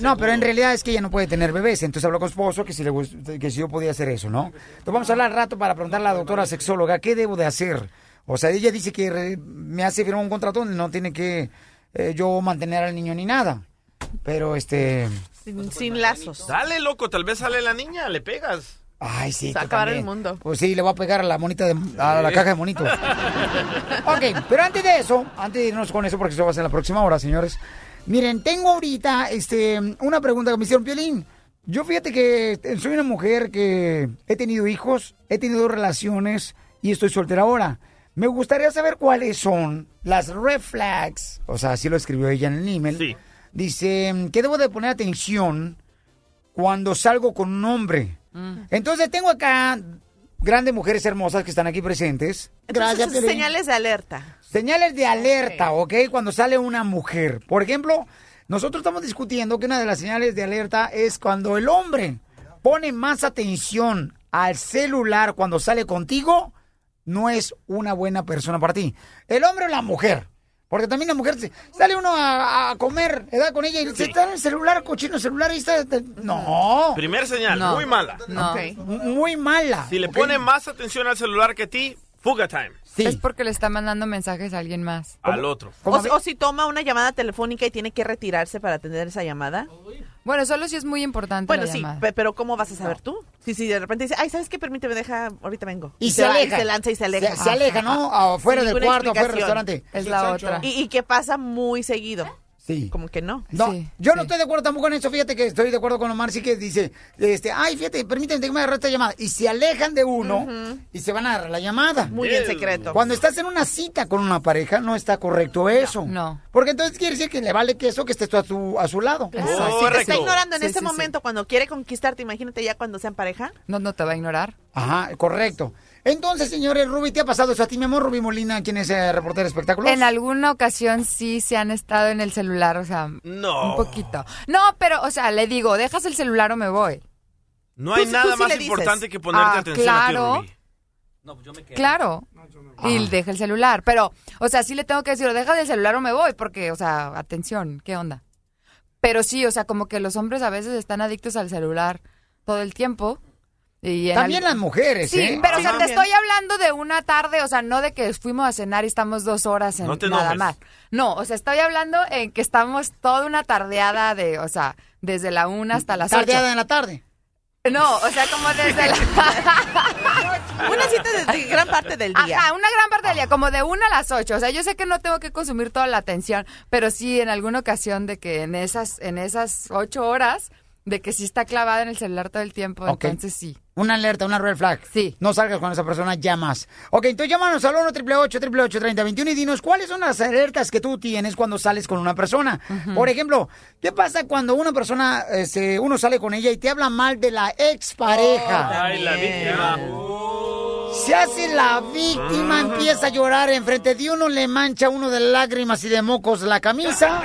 No, pero en realidad es que ella no puede tener bebés, entonces habló con su esposo que si, le, gust- que si yo podía hacer eso, ¿no? Entonces vamos a hablar al rato para preguntarle a la doctora sexóloga qué debo de hacer. O sea, ella dice que re- me hace firmar un contrato donde no tiene que eh, yo mantener al niño ni nada. Pero este... Sin, sin lazos. Dale, loco, tal vez sale la niña, le pegas. Ay, sí. Se acabar el mundo. Pues sí, le voy a pegar a la monita de, a la Sí. caja de monitos. ok, pero antes de eso, antes de irnos con eso, porque eso va a ser en la próxima hora, señores. Miren, tengo ahorita este, una pregunta que me hicieron, Piolín. Yo fíjate que soy una mujer que he tenido hijos, he tenido relaciones y estoy soltera ahora. Me gustaría saber cuáles son las red flags. O sea, así lo escribió ella en el email. Dice, ¿qué debo de poner atención cuando salgo con un hombre? Entonces tengo acá grandes mujeres hermosas que están aquí presentes. Entonces, Piolín. señales de alerta. Señales de alerta, ¿ok? Cuando sale una mujer. Por ejemplo, nosotros estamos discutiendo que una de las señales de alerta es cuando el hombre pone más atención al celular cuando sale contigo, no es una buena persona para ti. El hombre o la mujer. Porque también la mujer se- sale uno a, a comer, edad con ella y se está en el celular, cochino celular y está. No. Primer señal, No. muy mala. No. Muy mala. Si le pone más atención al celular que a ti, fuga time. Es porque le está mandando mensajes a alguien más. Al otro. O, si- o si toma una llamada telefónica y tiene que retirarse para atender esa llamada. Bueno, solo si es muy importante Bueno, la sí, llamada. pero ¿cómo vas a saber tú? Si, si de repente dice, ay, ¿sabes qué? Permíteme, deja, ahorita vengo. Y se va, aleja. se lanza y se aleja. Se- se aleja, ¿no? Afuera del cuarto, afuera del restaurante. Es la otra. Y, y que pasa muy seguido. Sí. Como que no. No, yo no estoy de acuerdo tampoco en eso. Fíjate que estoy de acuerdo con Omar, sí que dice, este, ay, fíjate, permíteme que me agarre esta llamada. Y se alejan de uno y se van a agarrar la llamada. Muy en secreto. Cuando estás en una cita con una pareja, no está correcto eso. No. Porque entonces quiere decir que le vale queso que estés tú a su, a su lado. Si te está ignorando en ese momento cuando quiere conquistarte, imagínate ya cuando sean pareja. No, no te va a ignorar. Ajá, correcto. Entonces, señores, Ruby, ¿te ha pasado eso a ti, mi amor? Ruby Molina, quien es eh, reportero de espectáculos. En alguna ocasión sí se han estado en el celular, o sea, No. un poquito. No, pero, o sea, le digo, ¿dejas el celular o me voy? No hay Tú- nada tú sí más importante que ponerte Ah, atención claro. a ti, Ruby. Claro. Y deja el celular. Pero, o sea, sí le tengo que decir, o deja el celular o me voy, porque, o sea, atención, ¿qué onda? Pero sí, o sea, como que los hombres a veces están adictos al celular todo el tiempo. Y También al- las mujeres, Sí, ¿eh? pero o sea, te estoy hablando de una tarde, o sea, no de que fuimos a cenar y estamos dos horas en No te nada más. No, o sea, estoy hablando en que estamos toda una tardeada de, o sea, desde la una hasta las ocho. Tardeada en la tarde. No, o sea, como desde la... Una cita de, de gran parte del día. Ajá, una gran parte del día, como de una a las ocho. O sea, yo sé que no tengo que consumir toda la atención, pero sí en alguna ocasión de que en esas, en esas ocho horas, de que sí está clavada en el celular todo el tiempo, Ok. entonces sí. Una alerta, una red flag. Sí. No salgas con esa persona ya más. Ok, entonces llámanos al 1 888 3021 y dinos cuáles son las alertas que tú tienes cuando sales con una persona. Por ejemplo, ¿qué pasa cuando una persona, este, uno sale con ella y te habla mal de la expareja? Ay, la víctima. Se hace la víctima, Ajá. empieza a llorar enfrente de uno, le mancha uno de lágrimas y de mocos la camisa.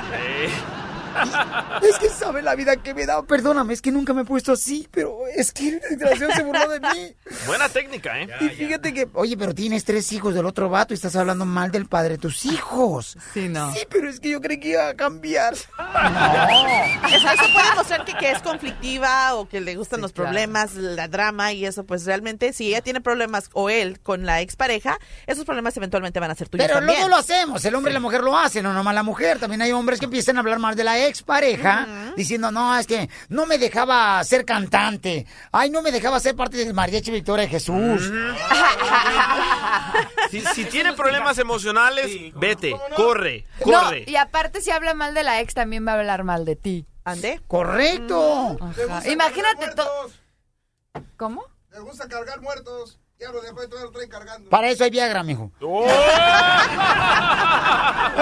Es que sabe la vida que me da. Perdóname, es que nunca me he puesto así, pero es que el desgraciado se burló de mí. Buena técnica, ¿eh? Y fíjate que, oye, pero tienes tres hijos del otro vato y estás hablando mal del padre de tus hijos. Sí, no. Sí, pero es que yo creí que iba a cambiar. Eso, eso puede mostrar que, que es conflictiva o que le gustan los claro. problemas, la drama y eso, pues realmente si ella tiene problemas o él con la expareja, esos problemas eventualmente van a ser tuyos Pero también. luego lo hacemos, el hombre y la mujer lo hacen, no nomás la mujer. También hay hombres que empiezan a hablar mal de la expareja, diciendo, no, es que no me dejaba ser cantante. Ay, no me dejaba ser parte del mariachi Victoria de Jesús. Si, si tiene problemas emocionales, vete, corre, No, corre. y aparte si habla mal de la ex, también va a hablar mal de ti. ¿Ande? Correcto. Imagínate todo. ¿Cómo? Les gusta cargar muertos. Ya lo lo traen cargando. Para eso hay Viagra, mijo.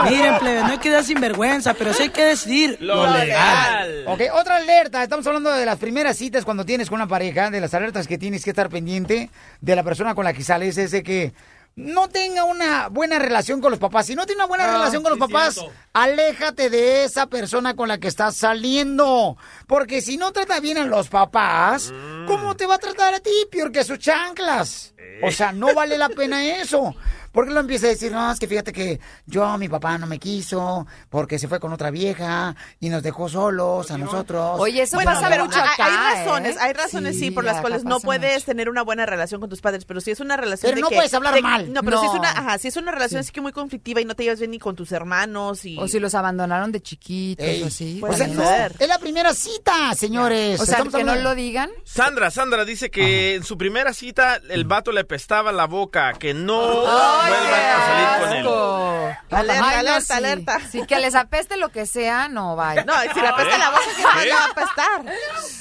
Miren, plebe, no hay que dar sinvergüenza, pero sí hay que decidir lo, legal. Ok, otra alerta. Estamos hablando de las primeras citas cuando tienes con una pareja, de las alertas que tienes que estar pendiente de la persona con la que sales, es de que no tenga una buena relación con los papás. Si no tiene una buena Ah, relación con los sí, papás, cierto. aléjate de esa persona con la que estás saliendo. Porque si no trata bien a los papás, ¿cómo te va a tratar a ti? Peor que sus chanclas. O sea, no vale la pena eso. Porque lo empieza a decir, no, es que fíjate que yo, mi papá no me quiso, porque se fue con otra vieja y nos dejó solos a nosotros. Bueno, pero hay- hay razones, ¿eh? hay razones sí, por las acá cuales no pasa puedes tener una buena relación con tus padres, pero si es una relación Pero de no que- puedes hablar de- mal. No, pero si es una, ajá, si es una relación así que muy conflictiva y no te llevas bien ni con tus hermanos y O si los abandonaron de chiquitos Ey, o así. o sea, no, es la primera cita, señores. O sea, que no lo digan. Sandra, Sandra dice que en su primera cita el vato le pestaba la boca, que no vuelvan a salir con él. Asco. Alerta, Ay, no, alerta, sí. alerta. Sí, que les apeste lo que sea, no, vaya. No, si le apesta la boca, ¿qué más le va a apestar?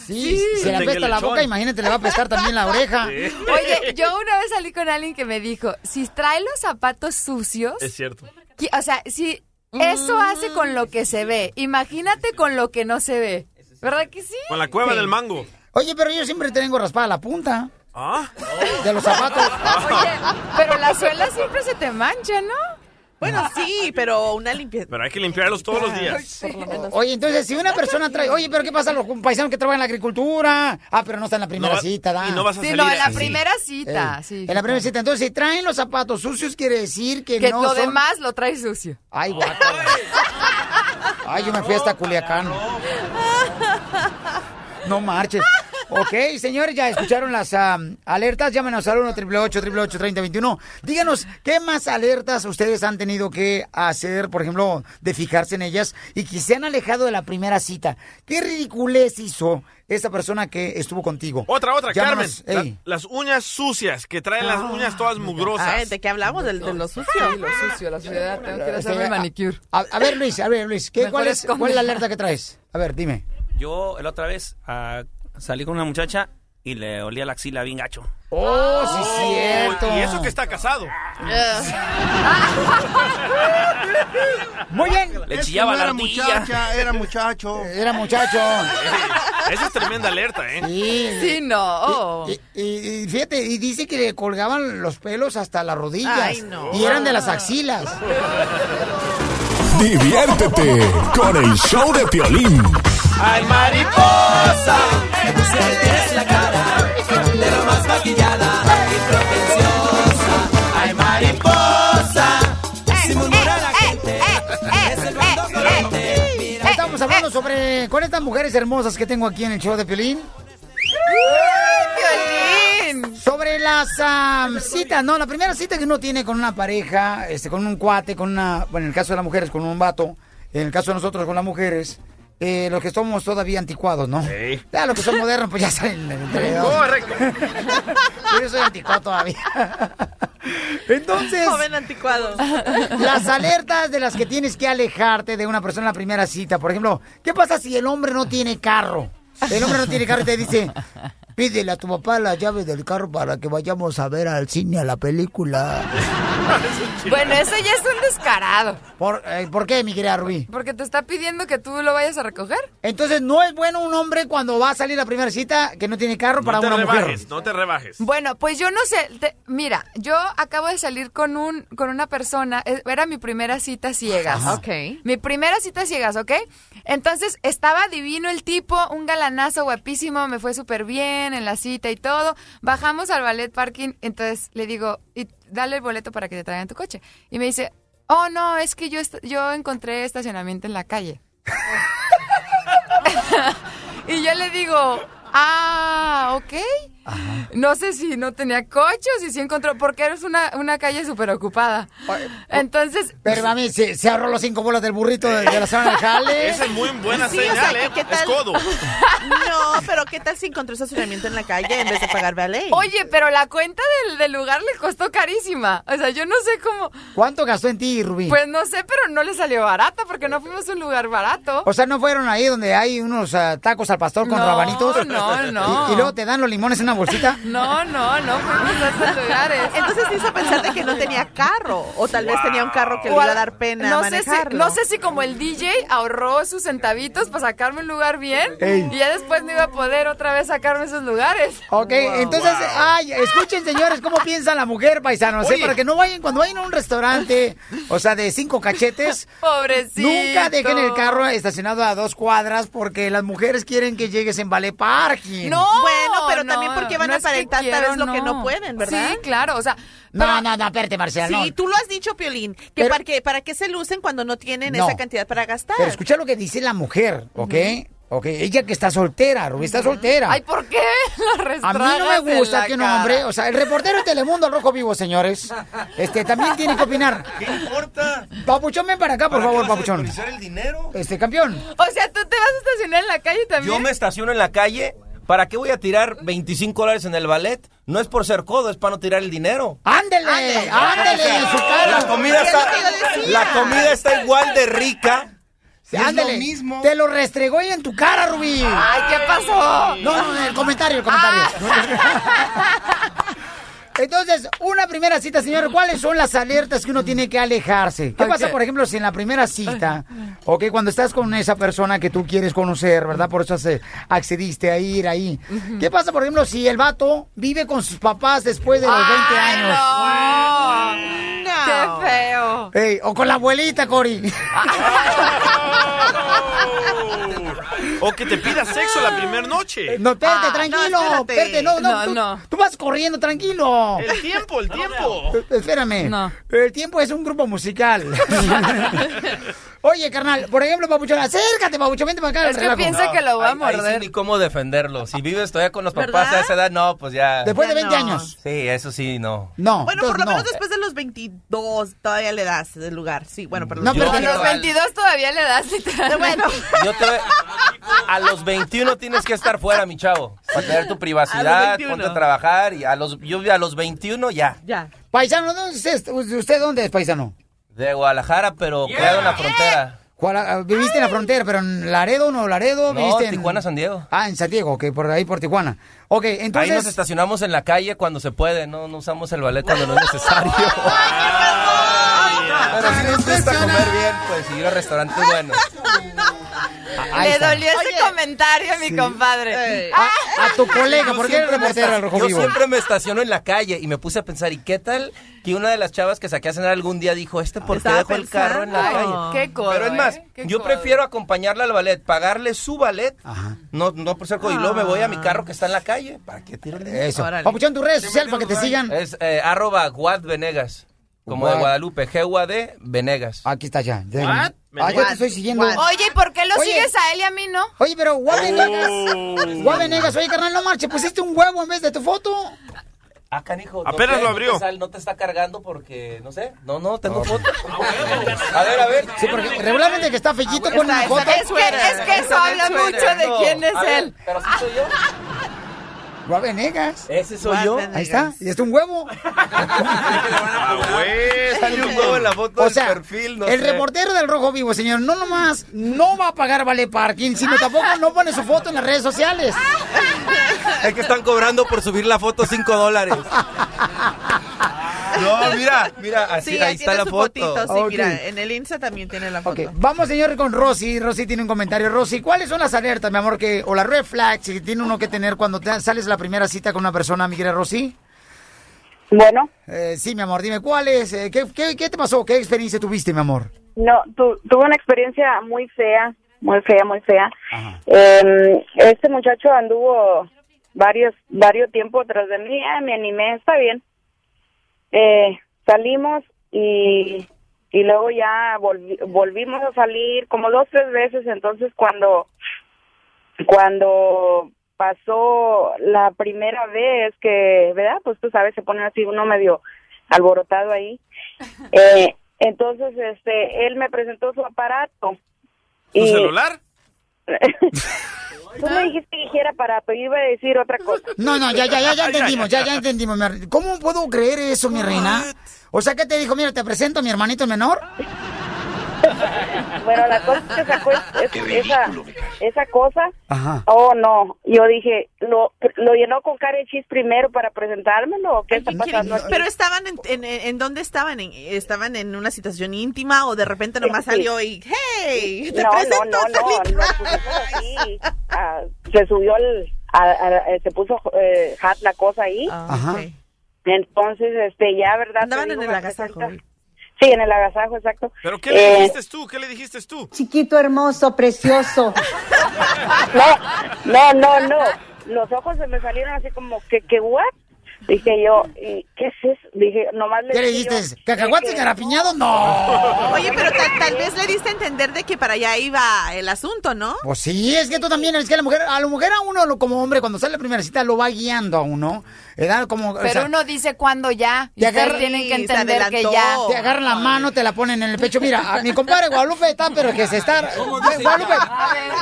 Sí, si le apesta la boca, imagínate, le va a apestar también la oreja. Oye, yo una vez salí con alguien que me dijo, si trae los zapatos sucios, Es cierto. o sea, si eso hace con lo que se ve, imagínate con lo que no se ve. ¿Verdad que sí? Con la cueva Sí. del mango. Oye, pero yo siempre tengo raspada la punta ¿Ah? de los zapatos. Oye, pero la suela siempre se te mancha, ¿no? Bueno, sí, pero una limpieza. Pero hay que limpiarlos todos los días. Oye, entonces, si una persona trae... Oye, pero ¿qué pasa a los paisanos que trabajan en la agricultura? Ah, pero no está en la primera No va- cita, ¿da? y no vas a Sí, salir no, en la así. primera cita, Ey, sí. En la primera cita. Entonces, si traen los zapatos sucios, quiere decir que, Que no lo son... demás lo trae sucio. Ay, guácala. Ay, yo me fui hasta Culiacán. No marches. Ok, señores, ya escucharon las am, alertas. Llámenos al 1 888 3021 Díganos, ¿qué más alertas ustedes han tenido que hacer, por ejemplo, de fijarse en ellas y que se han alejado de la primera cita? ¿Qué ridiculez hizo esa persona que estuvo contigo? Otra, otra, Llámanos, Carmen. la- las uñas sucias, que traen las uñas todas mugrosas. Ay, ¿De qué hablamos? ¿De, de lo sucio? Sí, lo sucio, la suciedad. Tengo que Este, hacerme manicure. A, a ver, Luis, a ver, Luis, ¿qué, cuál, es. ¿cuál es la alerta que traes? A ver, dime. Yo, la otra vez, ah, salí con una muchacha y le olía la axila bien gacho. Oh, sí, cierto. Y eso que está casado. Muy bien. Le Es chillaba no la era ardilla. muchacha, era muchacho. Era muchacho. Esa es tremenda alerta, ¿eh? Sí. Sí, no. Y, y- y fíjate, y dice que le colgaban los pelos hasta las rodillas. Ay, no. Y eran de las axilas. Diviértete con el show de Piolín. Ay, mariposa, me tienes la cara de lo más maquillada y pretenciosa. Ay, mariposa, murmura la gente, es el bando colorante. Mira, Estamos hablando sobre con estas mujeres hermosas que tengo aquí en el show de Piolín. ¡Violín! Sobre las am, citas, no, la primera cita que uno tiene con una pareja, este, con un cuate, con una, bueno, en el caso de las mujeres, con un vato, en el caso de nosotros con las mujeres, eh, los que somos todavía anticuados, ¿no? Ya los que son modernos, pues ya dos. Correcto. Yo soy anticuado todavía. Entonces, Joven anticuado. las alertas de las que tienes que alejarte de una persona en la primera cita. Por ejemplo, ¿qué pasa si el hombre no tiene carro? El hombre no tiene carro y te dice, pídele a tu papá la llave del carro para que vayamos a ver al cine a la película. Bueno, eso ya es un descarado. ¿Por, eh, ¿por qué, mi querida Rubí? Porque te está pidiendo que tú lo vayas a recoger. Entonces, ¿no es bueno un hombre cuando va a salir la primera cita que no tiene carro para No te una mujer? rebajes, no te rebajes. Bueno, pues yo no sé. te- mira, yo acabo de salir con un con una persona. eh, Era mi primera cita ciegas. Ajá. Ok. Mi primera cita ciegas, ¿ok? Entonces estaba divino el tipo, un galanazo guapísimo, me fue súper bien en la cita y todo. Bajamos al ballet parking, entonces le digo, y dale el boleto para que te traigan tu coche. Y me dice, oh no, es que yo, yo encontré estacionamiento en la calle. y yo le digo, ah, ok. No sé si no tenía coche o si sí encontró, porque eres una, una calle súper ocupada. Entonces, Pero mami, se, se ahorró los cinco bolas del burrito de, de la zona del jale. Esa es muy buena Sí, o señal, sea, ¿eh? ¿qué Es tal? codo. No, pero ¿qué tal si encontró estacionamiento en la calle en vez de pagar ballet? Oye, pero la cuenta del, del lugar le costó carísima. O sea, yo no sé cómo. ¿Cuánto gastó en ti, Rubí? Pues no sé, pero no le salió barata porque no fuimos a un lugar barato. O sea, ¿no fueron ahí donde hay unos ah, tacos al pastor con No, rabanitos? no, no. Y, y luego te dan los limones en una bolsita. No, no, no fuimos a esos lugares. Entonces te hizo pensar de que no tenía carro. O tal vez tenía un carro que le iba a dar pena no sé, si, no sé si como el DJ ahorró sus centavitos para sacarme un lugar bien Ey. y ya después no iba a poder otra vez sacarme esos lugares. Ok, entonces, ay, escuchen señores cómo piensa la mujer, paisanos, ¿eh? Para que no vayan, cuando vayan a un restaurante, o sea, de cinco cachetes, Pobrecito. nunca dejen el carro estacionado a dos cuadras porque las mujeres quieren que llegues en ballet parking. No, Bueno, pero también no, porque van no a es que aparentar tal vez lo que no pueden, ¿verdad? Sí, claro, o sea, No, no, no, espérate, Marcela, Sí, no. tú lo has dicho, Piolín, que Pero- para, que, para qué se lucen cuando no tienen No. esa cantidad para gastar. Pero escucha lo que dice la mujer, ¿ok? Ok, ella que está soltera, Rubí está soltera. Ay, ¿por qué? La A mí no me gusta que un hombre, o sea, el reportero de Telemundo al Rojo Vivo, señores, este, también tiene que opinar. ¿Qué importa? Papuchón, ven para acá, por ¿Para qué favor, vas a Papuchón. desperdiciar el dinero? Este, campeón. O sea, tú te vas a estacionar en la calle también. Yo me estaciono en la calle. ¿Para qué voy a tirar 25 dólares en el ballet? No es por ser codo, es para no tirar el dinero. Ándele, ándele, en su cara. La comida Es está, la comida está igual de rica. Sí, es lo ándele. mismo. Te lo restregó ella en tu cara, Rubí. Ay, ¿qué pasó? No, no, el comentario, el comentario. Entonces, una primera cita, señor, ¿cuáles son las alertas que uno tiene que alejarse? ¿Qué pasa, por ejemplo, si en la primera cita, ok, cuando estás con esa persona que tú quieres conocer, ¿verdad? Por eso accediste a ir ahí. ¿Qué pasa, por ejemplo, si el vato vive con sus papás después de los 20 Ay, años? No. Qué feo. Ey, o con la abuelita, Cori. O que te pida sexo la primera noche. No, espérate, Ah, tranquilo. no, espérate. espérate, no, no, No, tú, no. tú vas corriendo, tranquilo. El tiempo, el tiempo. Eh, Espérame. No. El tiempo es un grupo musical. Oye, carnal, por ejemplo, Papuchón, acércate, Papuchón, vente para acá. Es que piensa que lo va a Ahí- ahí sí morder. ni cómo defenderlo. Si vives todavía con los papás ¿Verdad? a esa edad, no, pues ya. Después de Ya 20 no. años. Sí, eso sí, no. No. Bueno, por lo no. menos después de los 22 todavía le das el lugar. Sí, bueno, pero No, los pero- A 22. los 22 todavía le das literal. Bueno, Yo te a los 21 tienes que estar fuera, mi chavo, para tener tu A privacidad, los 21. ponte a trabajar y a los yo a los 21 ya. ya. Paisano, ¿dónde es este? ¿usted dónde es, paisano? De Guadalajara, pero creado en la frontera. Guala- ¿Viviste en la frontera, pero en Laredo, no Laredo? No, ¿Viviste en Tijuana, San Diego. Ah, en San Diego, ok, por ahí por Tijuana. Ok, Ahí nos entonces... estacionamos en la calle cuando se puede, no, no usamos el ballet cuando no es necesario. Pero si nos gusta comer bien, pues y ir a restaurantes buenos. Ahí Le está. dolió ese comentario a mi compadre. Eh, A, a tu colega, ¿por qué eres reportero esta- Rojo Yo Vivo? siempre me estaciono en la calle y me puse a pensar, ¿y qué tal que una de las chavas que saqué a cenar algún día dijo, este por qué dejó el carro en la calle? Qué codo, Pero es más, ¿eh? Yo codo. prefiero acompañarla al ballet, pagarle su ballet, Ajá. no, no por ser codo, y luego me voy a mi carro que está en la calle. ¿Para qué dinero? Eso. Papuchón, tu red social para que te sigan. Es eh, arroba Guad Venegas, como de Guad. Guadalupe, g Venegas. Aquí está ya. What? Ah, yo te estoy siguiendo. What? Oye, ¿y por qué lo Oye. sigues a él y a mí no? Oye, pero Guavenegas, Guavenegas, oye, carnal, no marche, pusiste un huevo en vez de tu foto. Ah, canijo. no Apenas lo no abrió. te sal- No te está cargando porque, no sé, no, no, tengo foto. A ver, a ver. Sí, porque regularmente el que está fellito pone una Está- foto. Es que, es que eso habla mucho de quién es él. Pero sí soy yo. Guavenegas. Ese soy yo. Ahí está, y está un huevo. en la foto O del sea, perfil, no el sé. reportero del Rojo Vivo, señor, no nomás no va a pagar vale parking, sino tampoco no pone su foto en las redes sociales. Es que están cobrando por subir la foto 5 dólares. No, mira, mira, así, Sí, ahí está la foto. fotito. Sí, mira, en el Insta también tiene la foto. Ok, vamos señor con Rosy. Rosy tiene un comentario. Rosy, ¿cuáles son las alertas, mi amor, que, o las red flags que tiene uno que tener cuando te- sales la primera cita con una persona, mi querida Rosy? Bueno, Eh, sí, mi amor, dime, ¿cuáles? Eh, ¿qué, qué, qué te pasó? ¿Qué experiencia tuviste, mi amor? no, tu- tuve una experiencia muy fea, muy fea, muy fea. Eh, este muchacho anduvo varios, varios tiempo tras de mí, me animé, está bien. Eh, salimos y, y luego ya volvi- volvimos a salir como dos, tres veces, entonces cuando, cuando pasó la primera vez que, ¿verdad? Pues tú sabes, se pone así uno medio alborotado ahí. Eh, entonces, este, él me presentó su aparato. ¿Tu celular? Tú me dijiste que dijera aparato, yo iba a decir otra cosa. No, no, ya, ya, ya, ya entendimos, ya, ya entendimos. ¿Cómo puedo creer eso, mi reina? O sea, ¿qué te dijo? Mira, te presento a mi hermanito menor. Bueno, la cosa es que sacó es- es- esa, esa cosa. Ajá. Oh, no. Yo dije, ¿lo, lo llenó con cara de chis primero para presentármelo o qué está pasando aquí? Pero estaban en, en, en dónde estaban? ¿En- ¿Estaban en una situación íntima o de repente nomás Sí. salió y hey, te no, no, presento no, no, así, ah, se subió el, a- a- eh, se puso eh, hat la cosa ahí. Ajá. Entonces, este, ya, ¿verdad? Andaban en el agasajo. Sí, en el agasajo, exacto. ¿Pero qué le Eh, dijiste tú? ¿Qué le dijiste tú? Chiquito, hermoso, precioso. No, no, no, no. Los ojos se me salieron así como que, que what? Dije yo, ¿y ¿qué es eso? Dije, nomás le ¿Qué le dije dijiste? ¿Cacahuates dije, garapiñados? No. Oye, pero tal, tal vez le diste a entender de que para allá iba el asunto, ¿no? Pues sí, es que tú también, es que la mujer, a la mujer a uno lo- como hombre, cuando sale la primera cita, lo va guiando a uno. ¿Verdad? Como, o Pero sea, uno dice cuándo ya. Y Te ustedes agarra- tienen que se entender que ya. Te agarran la mano, te la ponen en el pecho. Mira, a mi compadre Guadalupe está, pero que se está. Guadalupe,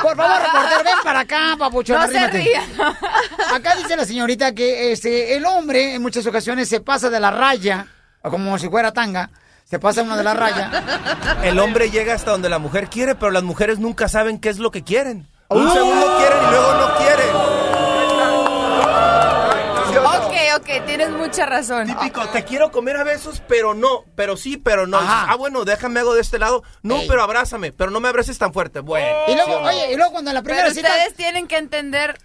por favor, reportero, ven para acá, papuchón. No se arrímate. rían. Acá dice la señorita que este, el hombre en muchas ocasiones se pasa de la raya, o como si fuera tanga, se pasa uno de la raya. El hombre llega hasta donde la mujer quiere, pero las mujeres nunca saben qué es lo que quieren. Un ¡Oh! segundo quieren y luego no quieren. Ok, tienes mucha razón. Típico, te quiero comer a besos, pero no, pero sí, pero no. Ajá. Ah, bueno, déjame hago de este lado. No, Ey. pero abrázame, pero no me abraces tan fuerte. Bueno. Y luego, oye, y luego cuando en la primera Pero cita. ustedes tienen que entender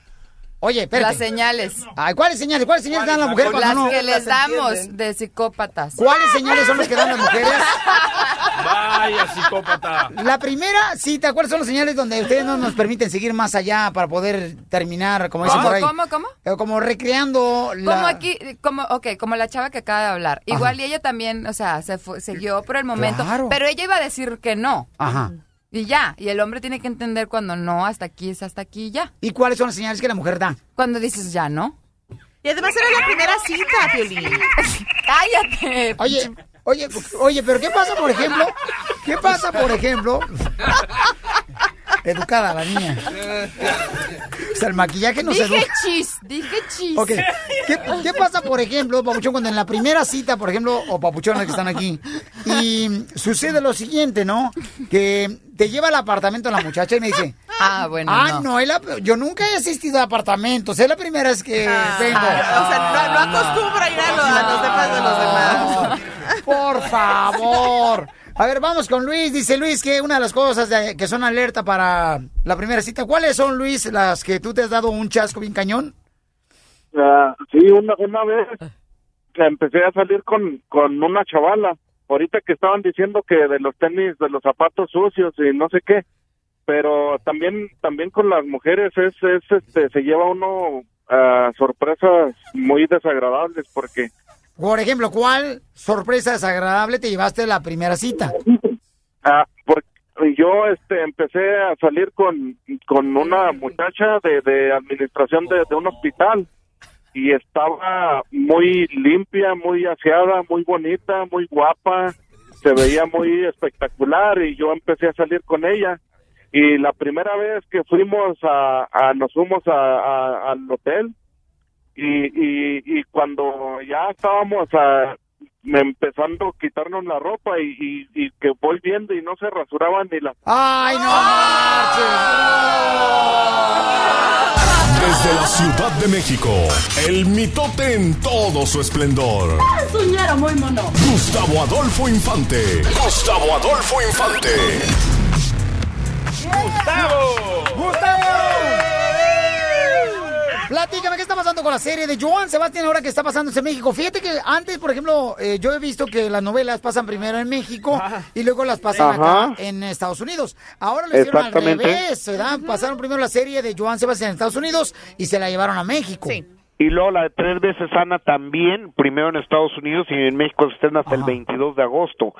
Oye, espérate. Las señales. Ay, ¿cuáles señales? ¿Cuáles señales dan las mujeres cuando Las no? que les damos de psicópatas. ¿Cuáles señales son las que dan las mujeres? Vaya psicópata. La primera cita, ¿cuáles son las señales donde ustedes no nos permiten seguir más allá para poder terminar, como dicen ¿Cómo, por ahí? cómo, cómo? Eh, Como recreando la... Como aquí, como, ok, como la chava que acaba de hablar. Igual y ella también, o sea, se fue- se guió por el momento. Claro. Pero ella iba a decir que no. Ajá. Y ya. Y el hombre tiene que entender cuando no, hasta aquí es hasta aquí y ya. ¿Y cuáles son las señales que la mujer da? Cuando dices ya, ¿no? Y además era la primera cita, Piolín. Cállate. Oye, oye, oye, pero ¿qué pasa, por ejemplo? ¿Qué pasa, por ejemplo? Educada la niña. O sea, el maquillaje nos Dije educa. chis, dije chis. Ok, ¿Qué, qué pasa, por ejemplo, Papuchón, cuando en la primera cita, por ejemplo, o Papuchones que están aquí, y sucede lo siguiente, ¿no? Que te lleva al apartamento la muchacha y me dice, Ah, bueno. ah, no. no, es la- yo nunca he asistido a apartamentos, es la primera vez que vengo. O sea, no, no acostumbra a ir a, lo- a los demás de los demás. Por favor. A ver, vamos con Luis. Dice Luis que una de las cosas de- que son alerta para la primera cita, ¿cuáles son, Luis, las que tú te has dado un chasco bien cañón? Ah, sí, una, una vez empecé a salir con, con una chavala. Ahorita que estaban diciendo que de los tenis, de los zapatos sucios y no sé qué. Pero también también con las mujeres es, es este se lleva uno a sorpresas muy desagradables porque Por ejemplo, ¿cuál sorpresa desagradable te llevaste la primera cita? Ah, porque yo este empecé a salir con, con una muchacha de, de administración de, de un hospital y estaba muy limpia, muy aseada, muy bonita, muy guapa, se veía muy espectacular y yo empecé a salir con ella y la primera vez que fuimos a, nos fuimos a- al hotel y, y, y cuando ya estábamos a, empezando a quitarnos la ropa y, y, y que voy viendo y no se rasuraban ni la ¡Ay, no Desde la Ciudad de México, el mitote en todo su esplendor. Soñara muy mono. Gustavo Adolfo Infante. Gustavo Adolfo Infante. ¡Gustavo! ¡Gustavo! Platícame, ¿qué está pasando con la serie de Joan Sebastián ahora que está pasando en México? Fíjate que antes, por ejemplo, eh, yo he visto que las novelas pasan primero en México y luego las pasan Ajá. acá en Estados Unidos. Ahora lo hicieron al revés, ¿verdad? Pasaron primero la serie de Joan Sebastián en Estados Unidos y se la llevaron a México. Y luego la de tres veces Ana también, primero en Estados Unidos y en México se estrena hasta el 22 de agosto.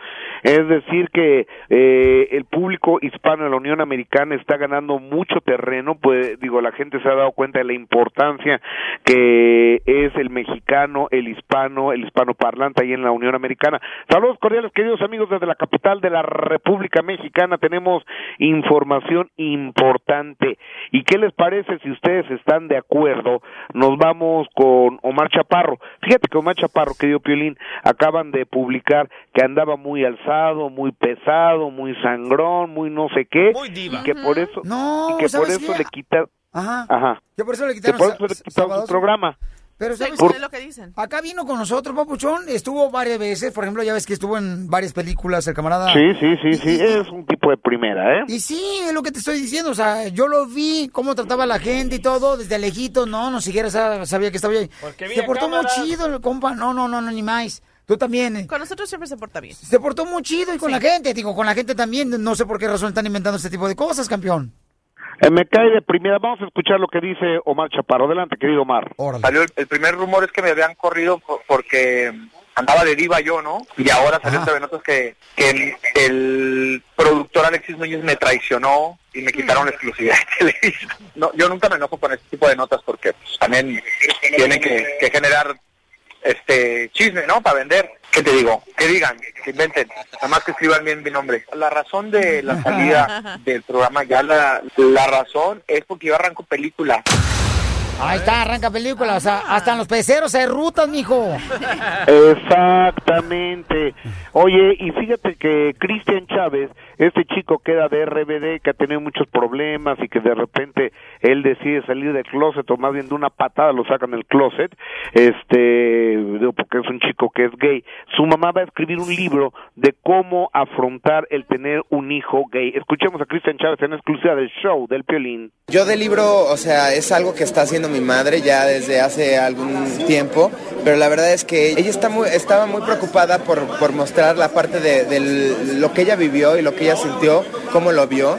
Es decir que eh, el público hispano de la Unión Americana está ganando mucho terreno, pues digo, la gente se ha dado cuenta de la importancia que es el mexicano, el hispano, el hispano parlante ahí en la Unión Americana. Saludos cordiales, queridos amigos, desde la capital de la República Mexicana tenemos información importante. ¿Y qué les parece si ustedes están de acuerdo? Nos vamos con Omar Chaparro. Fíjate que Omar Chaparro, querido Piolín, acaban de publicar que andaba muy alzado, muy pesado, muy sangrón, muy no sé qué. Muy diva. Y que por eso, No, y que por ¿sabes eso qué? le quita... Ajá. Ajá. Que por eso le Que quitaron por eso le quitaron su programa. Pero ¿sabes Por- qué? lo que dicen. Acá vino con nosotros, Papuchón, estuvo varias veces, por ejemplo, ya ves que estuvo en varias películas el camarada. Sí, sí, sí, sí, es un tipo de primera, ¿eh? Y sí, es lo que te estoy diciendo, o sea, yo lo vi, cómo trataba a la gente y todo, desde lejito, no, no siquiera sa- sabía que estaba ahí. Se portó muy chido el compa, no, no, no, no, ni más. Tú también. eh. Con nosotros siempre se porta bien. Se portó muy chido y con la gente, digo, con la gente también, no sé por qué razón están inventando este tipo de cosas, campeón. Eh, me cae de primera. Vamos a escuchar lo que dice Omar Chaparro. Adelante, querido Omar. Salió el, el primer rumor es que me habían corrido por- porque andaba de diva yo, ¿no? Y ahora salió entre notas que, que el, el productor Alexis Núñez me traicionó y me quitaron la exclusividad de Televisa. No, yo nunca me enojo con este tipo de notas porque pues, también tienen que, que generar este chisme, ¿no? Para vender. ¿Qué te digo? Que digan, que inventen, nada más que escriban bien mi nombre. La razón de la salida del programa, ya la, la razón es porque yo arranco película. Ahí está, arranca película, o sea, hasta en los peceros hay rutas, mijo. Exactamente. Oye, y fíjate que Cristian Chávez, este chico que era de RBD, que ha tenido muchos problemas y que de repente él decide salir del closet, o más bien de una patada lo sacan del closet, este, digo, porque es un chico que es gay. Su mamá va a escribir un libro de cómo afrontar el tener un hijo gay. Escuchemos a Cristian Chávez en exclusiva del show del Piolín. Yo del libro, o sea, es algo que está haciendo mi madre ya desde hace algún tiempo, pero la verdad es que ella está muy, estaba muy preocupada por, por mostrar la parte de, de lo que ella vivió y lo que ella sintió, cómo lo vio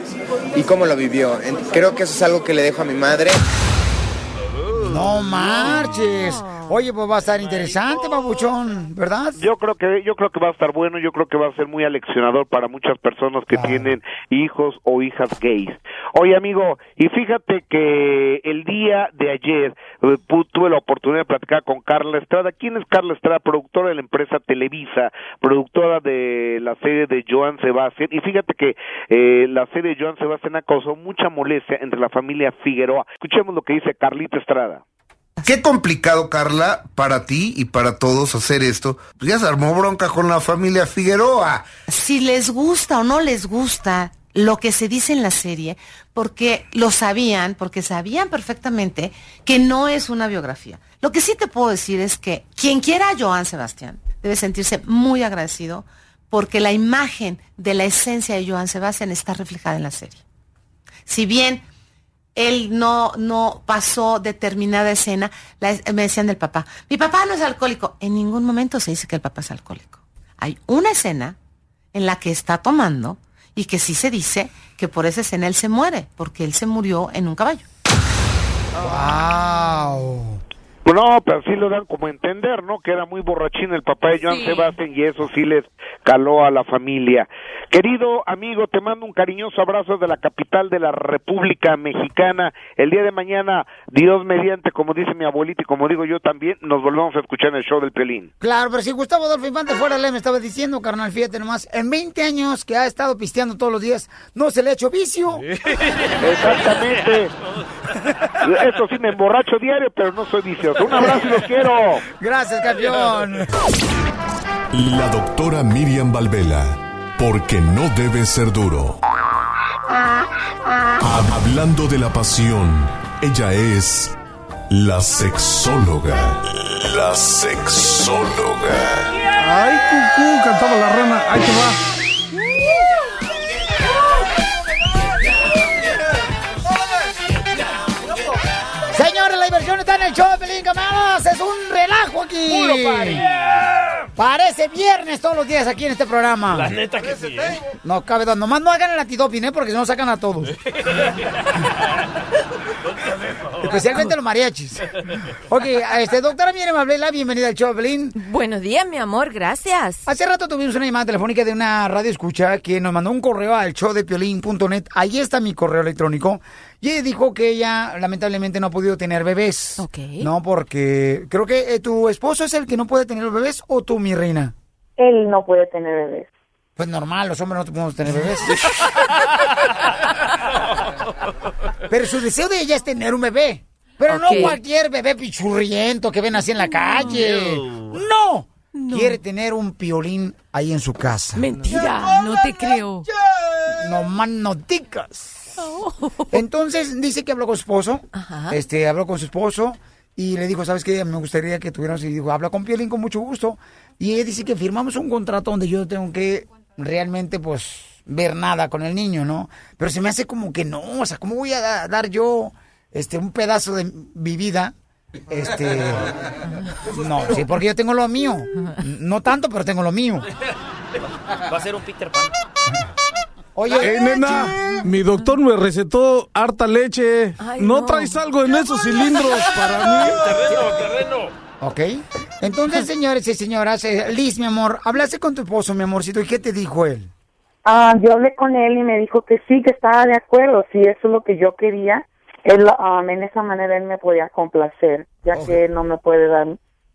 y cómo lo vivió. Creo que eso es algo que le dejo a mi madre. No marches. Oye, pues va a estar interesante, babuchón, ¿verdad? Yo creo que yo creo que va a estar bueno, yo creo que va a ser muy aleccionador para muchas personas que tienen hijos o hijas gays. Oye, amigo, y fíjate que el día de ayer eh, tuve la oportunidad de platicar con Carla Estrada. ¿Quién es Carla Estrada? Productora de la empresa Televisa, productora de la serie de Joan Sebastián. Y fíjate que eh, la serie de Joan Sebastián ha causado mucha molestia entre la familia Figueroa. Escuchemos lo que dice Carlita Estrada. Qué complicado, Carla, para ti y para todos hacer esto. Pues ya se armó bronca con la familia Figueroa. si les gusta o no les gusta lo que se dice en la serie, porque lo sabían, porque sabían perfectamente que no es una biografía. Lo que sí te puedo decir es que quien quiera a Joan Sebastián debe sentirse muy agradecido porque la imagen de la esencia de Joan Sebastián está reflejada en la serie. Si bien él no, no pasó determinada escena, la- me decían del papá, mi papá no es alcohólico. En ningún momento se dice que el papá es alcohólico. Hay una escena en la que está tomando y que sí se dice que por esa escena él se muere, porque él se murió en un caballo. ¡Wow! No, pero sí lo dan como a entender, ¿no? Que era muy borrachín el papá de Joan Sí. Sebastián y eso sí les caló a la familia. Querido amigo, te mando un cariñoso abrazo de la capital de la República Mexicana. El día de mañana, Dios mediante, como dice mi abuelita y como digo yo también, nos volvemos a escuchar en el show del Pelín. Claro, pero si Gustavo Adolfo Infante fuera le me estaba diciendo, carnal, fíjate nomás, en 20 años que ha estado pisteando todos los días, no se le ha hecho vicio. Exactamente. Eso sí, me emborracho diario, pero no soy vicioso. Un abrazo y los quiero. Gracias, campeón. La doctora Miriam Valvela, porque no debe ser duro. Hablando de la pasión, ella es la sexóloga. La sexóloga. Ay, cucú, cantaba la rana. Ahí te va. La diversión está en el show de Pelín, camaradas. Es un relajo aquí. Puro party. Parece viernes todos los días aquí en este programa. La neta que sí, ¿eh? No cabe duda. Nomás no hagan el antidoping, ¿eh? Porque si no sacan a todos. Especialmente los mariachis. Ok, este, doctora Miriam Ablela, bienvenida al show de Pelín. Buenos días, mi amor, gracias. Hace rato tuvimos una llamada telefónica de una radio escucha que nos mandó un correo al showdepiolín.net. Ahí está mi correo electrónico. Y ella dijo que ella lamentablemente no ha podido tener bebés. Ok. No, porque creo que eh, tu esposo es el que no puede tener los bebés o tú, mi reina. Él no puede tener bebés. Pues normal, los hombres no podemos tener bebés. Pero su deseo de ella es tener un bebé. Pero no cualquier bebé pichurriento que ven así en la calle. No. Quiere tener un piolín ahí en su casa. Mentira, no te creo. No más no digas. Entonces dice que habló con su esposo. Este, habló con su esposo y le dijo, ¿sabes qué? Me gustaría que tuviéramos. Y dijo, habla con Piolín con mucho gusto. Y ella dice que firmamos un contrato donde yo tengo que realmente, pues, ver nada con el niño, ¿no? Pero se me hace como que no. O sea, ¿cómo voy a da- dar yo este un pedazo de mi vida? Este. No, sí, porque yo tengo lo mío. No tanto, pero tengo lo mío. Va a ser un Peter Pan. Oye, Eh, nena, mi doctor me recetó harta leche. ¿No, traes algo en esos cilindros para mí? Terreno, terreno. Ok. Entonces, señores y señoras, eh, Liz, mi amor, hablaste con tu esposo, mi amorcito, ¿y qué te dijo él? Ah, yo hablé con él y me dijo que sí, que estaba de acuerdo, si eso es lo que yo quería, él, um, en esa manera él me podía complacer, ya que él no me puede dar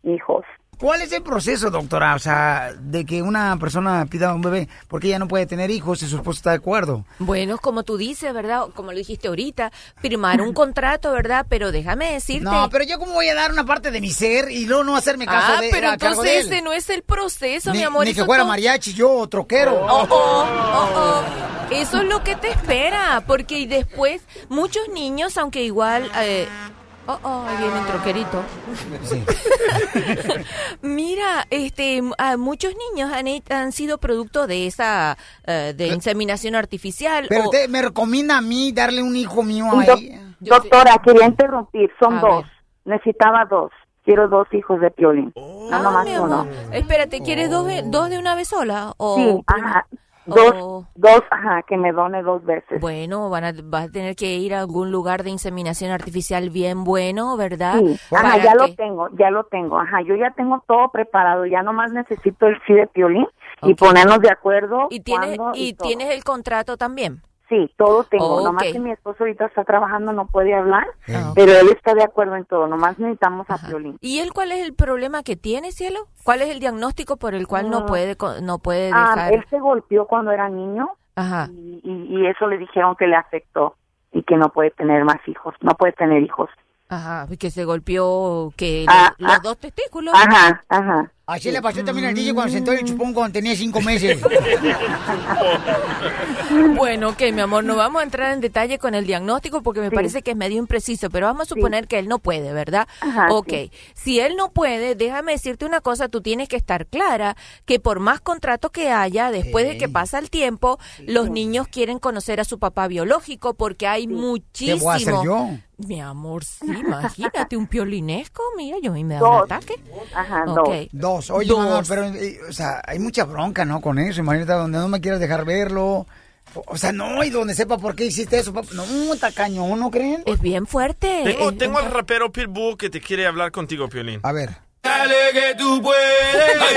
hijos. ¿Cuál es el proceso, doctora? O sea, de que una persona pida un bebé porque ella no puede tener hijos y su esposo está de acuerdo. Bueno, como tú dices, ¿verdad? Como lo dijiste ahorita, firmar un contrato, ¿verdad? Pero déjame decirte. No, pero yo cómo voy a dar una parte de mi ser y luego no hacerme caso Ah, de pero entonces ese no es el proceso, ni, mi amor. ni que fuera tú- mariachi, yo troquero. Oh, oh, oh, oh. Eso es lo que te espera, porque y después muchos niños, aunque igual... eh, Oh, oh, ahí viene un troquerito. Mira, este, m- ah, muchos niños han, han sido producto de esa, eh, de inseminación artificial. Pero o- usted me recomienda a mí darle un hijo mío a doc- ella. Doctora, quería interrumpir, son A dos. Necesitaba dos. Quiero dos hijos de Piolín. Ah, no nomás uno. Espérate, ¿quieres dos de, dos de una vez sola? O Sí, prim- o- Dos, dos, ajá, que me done dos veces. Bueno, van a, vas a tener que ir a algún lugar de inseminación artificial bien bueno, ¿verdad? Sí, ajá, ya que- lo tengo, ya lo tengo, ajá, yo ya tengo todo preparado, ya nomás necesito el sí de Piolín y ponernos de acuerdo. ¿Y tienes, y tienes el contrato también? Sí, todo tengo, Oh, nomás ok. que mi esposo ahorita está trabajando, no puede hablar, Ah, ok. pero él está de acuerdo en todo, nomás necesitamos a Piolín. ¿Y él cuál es el problema que tiene, cielo? ¿Cuál es el diagnóstico por el cual no Mm. puede no puede Ah, dejar? él se golpeó cuando era niño Ajá. y, y- y eso le dijeron que le afectó y que no puede tener más hijos, no puede tener hijos. Ajá, que se golpeó que Ah, los, los ah. dos testículos. Ajá, ajá. Así le pasó también al DJ cuando sentó el chupón cuando tenía cinco meses. Bueno, ok, mi amor, no vamos a entrar en detalle con el diagnóstico porque me parece que es medio impreciso, pero vamos a suponer que él no puede, ¿verdad? Ajá, ok, sí. si él no puede, déjame decirte una cosa, tú tienes que estar clara que por más contrato que haya, después de que pasa el tiempo, los niños quieren conocer a su papá biológico porque hay muchísimo... ¿Qué voy a hacer yo? Mi amor, sí, imagínate un piolinesco, mira, yo a mí me da Dos. un ataque. Ajá, Ok. Dos. Oye, Dos. mamá, pero, o sea, hay mucha bronca, ¿no? Con eso. Imagínate donde no me quieras dejar verlo. O, o sea, no, y donde sepa por qué hiciste eso. papá. No, tacaño, ¿no creen? Es bien fuerte. Tengo, tengo al rapero Pitbull que te quiere hablar contigo, Piolín. A ver. Dale que tú puedes, dale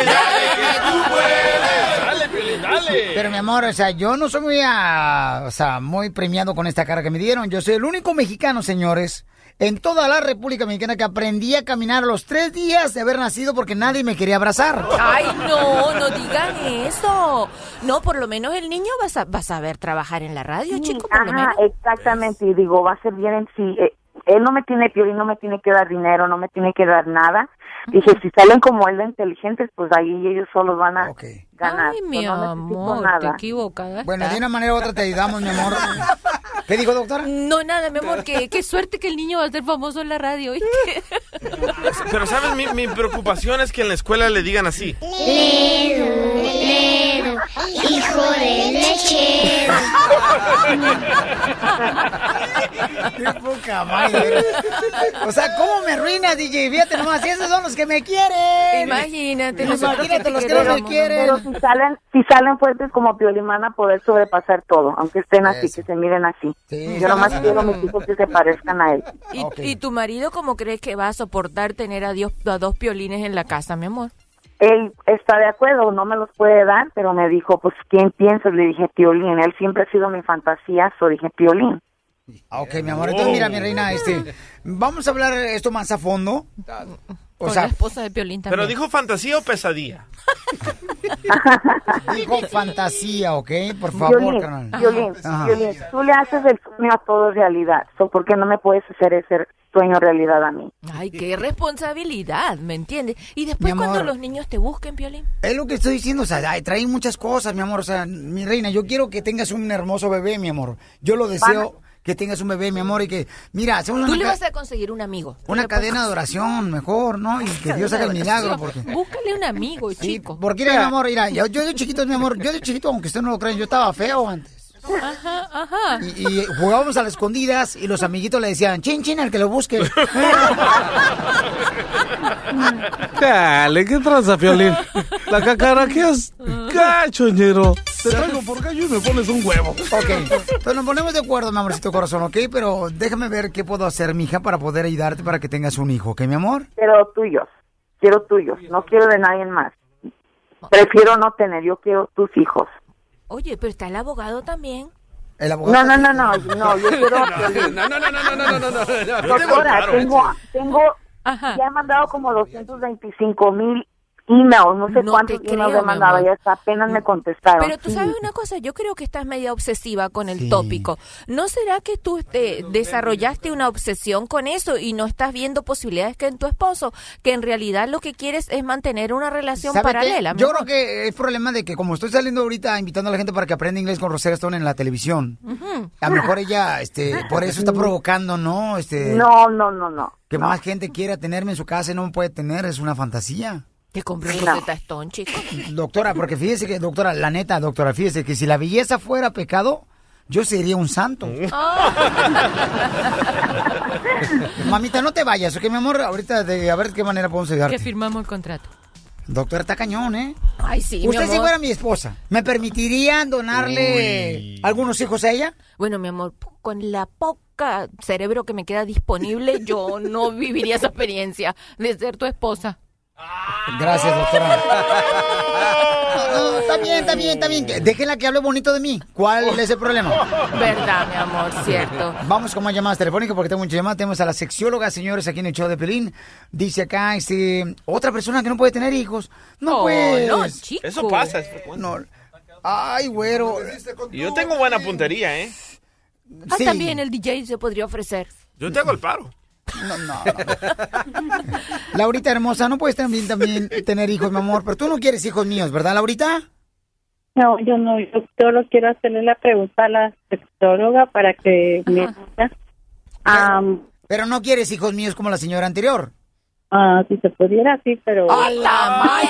que tú puedes. Dale, Piolín, dale. Pero mi amor, o sea, yo no soy muy, ah, o sea, muy premiado con esta cara que me dieron. Yo soy el único mexicano, señores, en toda la República Mexicana que aprendí a caminar a los tres días de haber nacido porque nadie me quería abrazar. Ay, no, no digan eso. No, por lo menos el niño va a, sa- va a saber trabajar en la radio, chico, por lo menos. exactamente, y digo, va a ser bien en sí. eh, él no me tiene Piolín, no me tiene que dar dinero, no me tiene que dar nada. Dije, si salen como él de inteligentes, pues ahí ellos solos van a ganar. Ay, mi Pues no amor, te nada. equivocada. Bueno, estás. de una manera u otra te ayudamos, mi amor. ¿Qué dijo, doctora? No, nada, mi amor, que qué suerte que el niño va a ser famoso en la radio. Pero, ¿sabes? Mi, mi preocupación es que en la escuela le digan así. Lero, lero, hijo de leche. Qué poca madre. O sea, ¿cómo me arruinas, DJ? Fíjate nomás, y esos son los que me quieren. Imagínate, Imagínate te los que no me quieren. Pero si salen, si salen fuertes como Piolín van a poder sobrepasar todo, aunque estén así, que se miren así. Yo nomás quiero a mis hijos que se parezcan a él. ¿Y, y tu marido cómo crees que va a soportar tener a, Dios, a dos piolines en la casa, mi amor? Él está de acuerdo, no me los puede dar, pero me dijo, pues, ¿quién piensas? Le dije, Piolín. Él siempre ha sido mi fantasía, so dije, Piolín. Ah, Ok, mi amor. Entonces, mira, mi reina, este, vamos a hablar esto más a fondo. O Con sea, la esposa de Piolín también. ¿Pero dijo fantasía o pesadilla? dijo fantasía, ¿ok? Por favor, Piolín, carnal. Piolín, Ajá. Piolín, tú le haces el sueño a todo realidad. So, ¿Por qué no me puedes hacer ese sueño realidad a mí? Ay, qué responsabilidad, ¿me entiendes? Y después cuando los niños te busquen, Piolín. Es lo que estoy diciendo, o sea, ay, trae muchas cosas, mi amor. O sea, mi reina, yo quiero que tengas un hermoso bebé, mi amor. Yo lo deseo que tengas un bebé, mi amor, y que, mira, hacemos Tú una, le vas a conseguir un amigo. Una cadena de oración mejor, ¿no? Y que Dios haga el milagro, porque... Búscale un amigo, chico. Porque, mira, mi amor, mira, yo, yo de chiquito, mi amor, yo de chiquito, aunque usted no lo crean, yo estaba feo antes. Ajá, ajá. Y, y jugábamos a las escondidas y los amiguitos le decían, chin, chin, el que lo busque. Dale, ¿qué tranza, Piolín? La cacaraqueas gachoñero. Te traigo por gallo y me pones un huevo. Ok, pues nos ponemos de acuerdo, mi amorcito corazón, ¿ok? Pero déjame ver qué puedo hacer, mija, para poder ayudarte para que tengas un hijo, ¿ok, mi amor? Pero tuyos, quiero tuyos, no quiero de nadie más. Prefiero no tener, yo quiero tus hijos. Oye, pero está el abogado también. El No, no, no, no, no, yo quiero. No, no, no, no, no, no, no, no. Doctora, tengo, tengo, ya he mandado como 225 mil emails, no sé No cuántos te emails creo, ya apenas me contestaron. Pero tú Sí. sabes una cosa, yo creo que estás media obsesiva con el tópico. ¿No será que tú este, desarrollaste una obsesión con eso y no estás viendo posibilidades que en tu esposo, que en realidad lo que quieres es mantener una relación paralela? Yo creo que es problema de que como estoy saliendo ahorita invitando a la gente para que aprenda inglés con Rosetta Stone en la televisión, a lo mejor ella, este, por eso está provocando, ¿no? Este, No, no, no, no. que más gente quiera tenerme en su casa y no me puede tener, es una fantasía. Que compré un No. Stone, chico. Doctora, porque fíjese que, doctora, la neta, doctora, fíjese que si la belleza fuera pecado, yo sería un santo. Mamita, no te vayas, ¿ok, mi amor? Ahorita de, a ver de qué manera podemos ayudarte. Que firmamos el contrato. Doctor, está cañón, ¿eh? Ay, sí, mi Usted si amor. fuera mi esposa, ¿me permitiría donarle algunos hijos a ella? Bueno, mi amor, con la poca cerebro que me queda disponible, yo no viviría esa experiencia de ser tu esposa. Gracias, doctora. No, está bien, está bien, está bien. Déjenla que hable bonito de mí. ¿Cuál es el problema? Verdad, mi amor, cierto. Vamos con más llamadas telefónicas porque tengo muchas llamadas. Tenemos a la sexióloga, señores, aquí en el show de Pelín. Dice acá, este, otra persona que no puede tener hijos. No, Oh, pues. no, chico. Eso pasa, es frecuente. No. Ay, güero. Y Yo tengo buena puntería, ¿eh? Ah, también el DJ se podría ofrecer. Yo te hago el paro. No, no. Laurita hermosa, no puedes también, también tener hijos, mi amor, pero tú no quieres hijos míos, ¿verdad, Laurita? No, yo no, yo solo quiero hacerle la pregunta a la sexóloga para que me diga. Am, Pero no quieres hijos míos como la señora anterior. ah, si se pudiera, sí, pero... ¡A la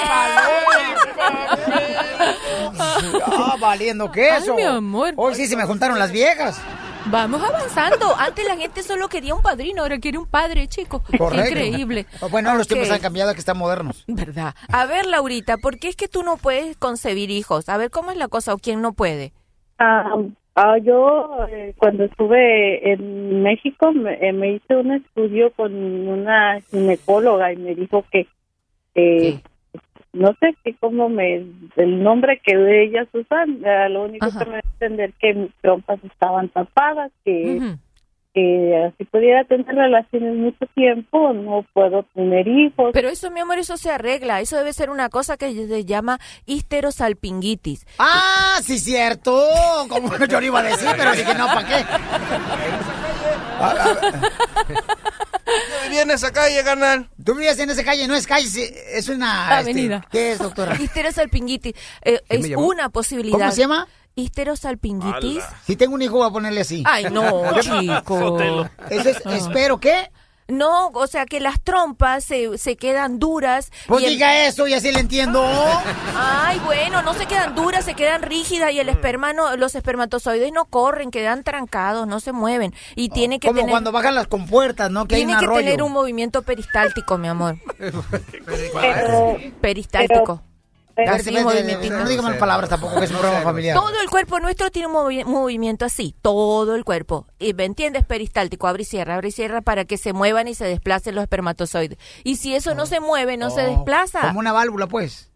Ah, valiendo queso. Ay, mi amor. Hoy sí se me juntaron las viejas. Vamos avanzando. Antes la gente solo quería un padrino, ahora quiere un padre, chico. Correcto. Increíble. Bueno, los tiempos han cambiado, que están modernos. ¿Verdad? A ver, Laurita, ¿por qué es que tú no puedes concebir hijos? A ver, ¿cómo es la cosa o quién no puede? Ah, ah, yo eh, cuando estuve en México me, eh, me hice un estudio con una ginecóloga y me dijo que eh, no sé que cómo me el nombre que ellas usan eh, lo único que me da a entender que mis trompas estaban tapadas que que así pudiera tener relaciones mucho tiempo no puedo tener hijos Pero eso, mi amor, eso se arregla. Eso debe ser una cosa que se llama histerosalpingitis. ¡Ah, sí, cierto! Como yo lo iba a decir, pero dije, no, ¿para qué? Yo vivía en esa calle, carnal. Tú vivías en esa calle, no es calle, es una... este, Avenida. ¿Qué es, doctora? Histerosalpingitis eh, ¿Qué es una posibilidad. ¿Cómo se llama? Histerosalpingitis. Si tengo un hijo, voy a ponerle así. Ay, no, chico. Eso es, espero que... No, o sea que las trompas se, se quedan duras. Pues y el- diga eso y así le entiendo. Ay, bueno, no se quedan duras, se quedan rígidas y el esperma no- los espermatozoides no corren, quedan trancados, no se mueven. Y tiene que Como tener, cuando bajan las compuertas, ¿no? Que hay tiene un que arroyo. tener un movimiento peristáltico, mi amor. Pero- Peristáltico. Pero- Así. No diga malas palabras tampoco, que es un programa familiar. Todo el cuerpo nuestro tiene un movi- movimiento así, todo el cuerpo. Y me entiendes, peristáltico, abre y cierra, abre y cierra para que se muevan y se desplacen los espermatozoides. Y si eso no se mueve, no se Oh, desplaza. Como una válvula, pues.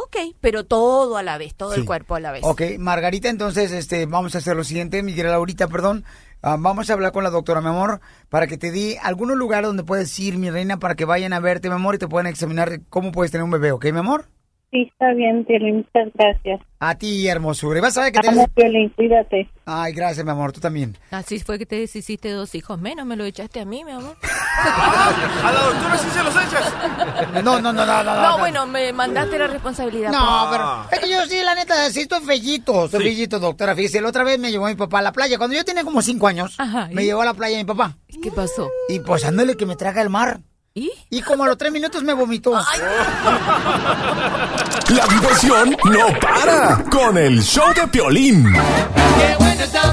Ok, pero todo a la vez, todo Sí. el cuerpo a la vez. Ok, Margarita, entonces este, vamos a hacer lo siguiente, mi querida Laurita, perdón. Ah, vamos a hablar con la doctora, mi amor, para que te di algunos lugares donde puedes ir, mi reina, para que vayan a verte, mi amor, y te puedan examinar cómo puedes tener un bebé, ¿ok, mi amor? Sí está bien Piolín, muchas gracias A ti, hermosura. Y vas a ver que te... Amo, Piolín, cuídate Ay, gracias, mi amor, tú también. Así fue que te deshiciste dos hijos menos, me lo echaste a mí, mi amor. A la doctora sí se los echas. No, no, no, no, no. No, bueno, me mandaste la responsabilidad. No, pues. pero es que yo sí, la neta, sí estoy fellito, estoy fellito, doctora. Fíjese, la otra vez me llevó mi papá a la playa. Cuando yo tenía como cinco años, me llevó a la playa mi papá. ¿Qué pasó? Y pues ándale que me traga el mar. ¿Y? Y como a los tres minutos me vomitó. La diversión no para con el show de Piolín. Qué bueno está,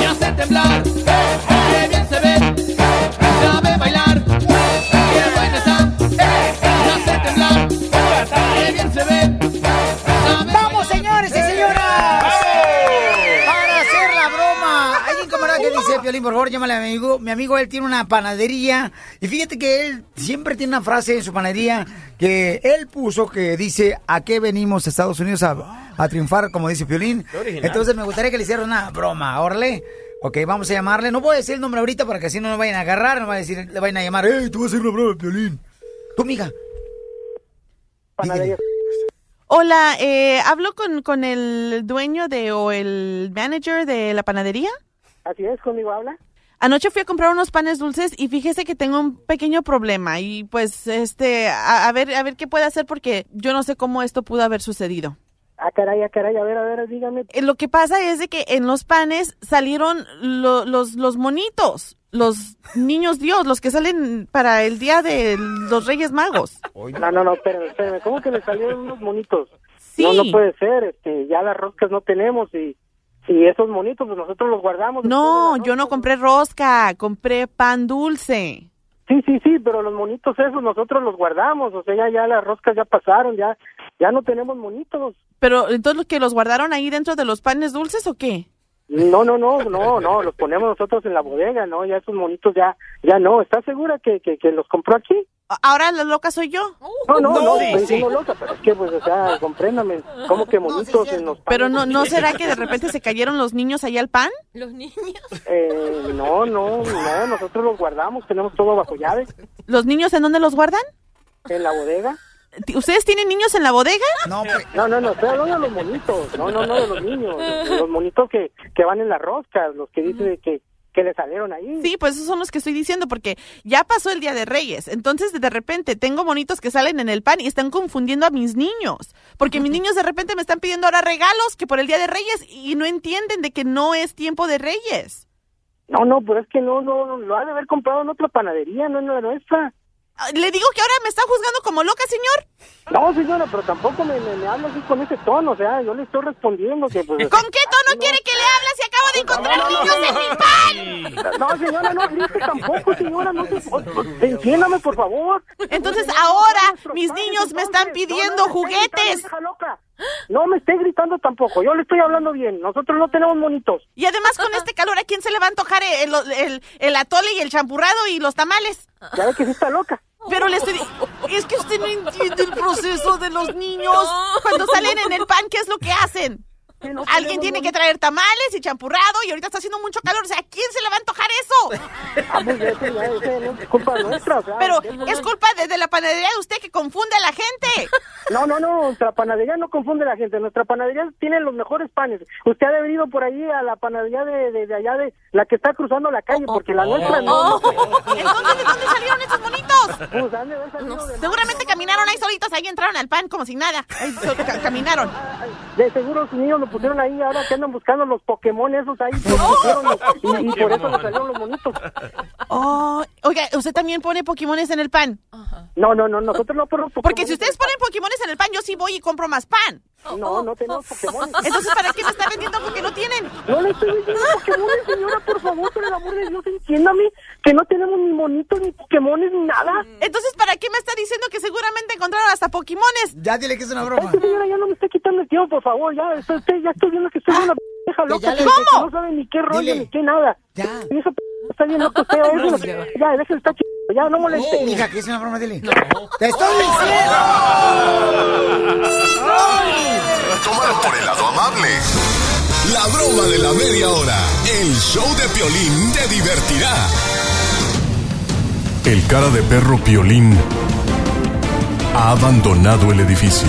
me hace temblar, qué bien se ve, por favor, llámale a mi amigo. Mi amigo, él tiene una panadería. Y fíjate que él siempre tiene una frase en su panadería que él puso que dice, ¿a qué venimos a Estados Unidos a, a triunfar, como dice Piolín? Entonces me gustaría que le hicieran una broma, órale. Ok, vamos a llamarle. No voy a decir el nombre ahorita para que así no nos vayan a agarrar. No va a decir, le vayan a llamar, ¡Ey, tú vas a hacer una broma, Piolín! Tú, mija. Hola, eh, hablo con, con el dueño de o el manager de la panadería. Así es, conmigo habla. Anoche fui a comprar unos panes dulces y fíjese que tengo un pequeño problema y pues este a, a ver a ver qué puede hacer porque yo no sé cómo esto pudo haber sucedido. Ah, caray, ah, caray, a ver, a ver, dígame. Eh, Lo que pasa es de que en los panes salieron lo- los los monitos, los niños Dios, los que salen para el día de los Reyes Magos. No, no, no, espérame, espérame. ¿Cómo que le salieron unos monitos? Sí. No, no puede ser. Este, ya las roscas no tenemos y Y esos monitos, pues nosotros los guardamos. No, yo no compré rosca, compré pan dulce. Sí, sí, sí, pero los monitos esos nosotros los guardamos. O sea, ya, ya las roscas ya pasaron, ya, ya no tenemos monitos. Pero entonces que los guardaron ahí dentro de los panes dulces o qué? No, no, no, no, no, los ponemos nosotros en la bodega, ¿no? Ya esos monitos ya, ya no. ¿Estás segura que, que, que los compró aquí? Ahora la loca soy yo. No, no, no, estoy diciendo loca, pero es que, pues, o sea, compréndame, ¿cómo que monitos en los Pero no, ¿no será que de repente se cayeron los niños ahí al pan? Los niños. Eh, no, no, no, nosotros los guardamos, tenemos todo bajo llave, ¿Los niños en dónde los guardan? en la bodega. ¿Ustedes tienen niños en la bodega? No, No, no, no, estoy hablando de los monitos, no, no, no, de los niños, de los monitos que, que van en la rosca, los que dicen que, que le salieron ahí. Sí, pues esos son los que estoy diciendo, porque ya pasó el Día de Reyes. Entonces, de repente, tengo monitos que salen en el pan y están confundiendo a mis niños. Porque mis niños de repente me están pidiendo ahora regalos que por el Día de Reyes y no entienden de que no es tiempo de Reyes. No, no, pero es que no, no, no, lo ha de haber comprado en otra panadería, no en la nuestra. Ah, Le digo que ahora me está juzgando como loca, señor. No, señora, pero tampoco me, me, me habla así con ese tono, o sea, yo le estoy respondiendo que pues... ¿Con qué tono quiere que le hable si acabo de encontrar niños en mi pan? No, señora, no grite tampoco, señora, no se... Entiéndame, por favor. Entonces ahora mis niños me están pidiendo juguetes. No me esté gritando tampoco, yo le estoy hablando bien, nosotros no tenemos monitos. Y además con este calor, ¿a quién se le va a antojar el, el, el atole y el champurrado y los tamales? Ya ve que sí está loca. Pero le estoy... Es que usted no entiende el proceso de los niños. Cuando salen en el pan, ¿qué es lo que hacen? Alguien tiene que traer tamales y champurrado y ahorita está haciendo mucho calor. O sea, ¿a quién se le va a antojar eso? Ah, pues ya, no es culpa nuestra, o sea... Pero es culpa de, de la panadería de usted que confunde a la gente. No, no, no, nuestra panadería no confunde a la gente. Nuestra panadería tiene los mejores panes. Usted ha venido por ahí a la panadería de, de, de allá, de la que está cruzando la calle, porque la nuestra no. Oh. Entonces, ¿de dónde salieron estos monitos? Pues han de haber salido de- Seguramente caminaron ahí solitos, ahí entraron al pan como si nada. Ahí so- ca- caminaron. De seguro sus niños lo pusieron ahí, ahora que andan buscando los Pokémon esos ahí, los pusieron los- y, y por eso le salieron los monitos. Oh, oiga, ¿usted también pone Pokémones en el pan? No, no, no, nosotros no ponemos Pokémon. Porque si ustedes ponen Pokémones en el pan, yo sí voy y compro más pan. No, no tenemos Pokémon. Entonces, ¿para qué me está vendiendo porque no tienen? No le estoy vendiendo Pokémon, señora, por favor, por el amor de Dios, entiéndame que no tenemos ni monitos, ni Pokémon, ni nada. Entonces, ¿para qué me está diciendo que seguramente encontraron hasta Pokémones? Ya dile que es una Ay, señora, ya no me esté quitando el tiempo, por favor, ya, estoy, estoy- ya estoy viendo que soy una vieja loca, que- no sabe ni qué rollo, Dile. ni qué nada. Ya. Y esa p está bien loca usted, déjelo, ya, déjelo, está ch... ya, no moleste. Mija, que es una broma, dile. ¡Te estoy diciendo! Tómalo por el lado amable. La broma de la media hora. El show de Piolín te divertirá. El cara de perro Piolín ha abandonado el edificio.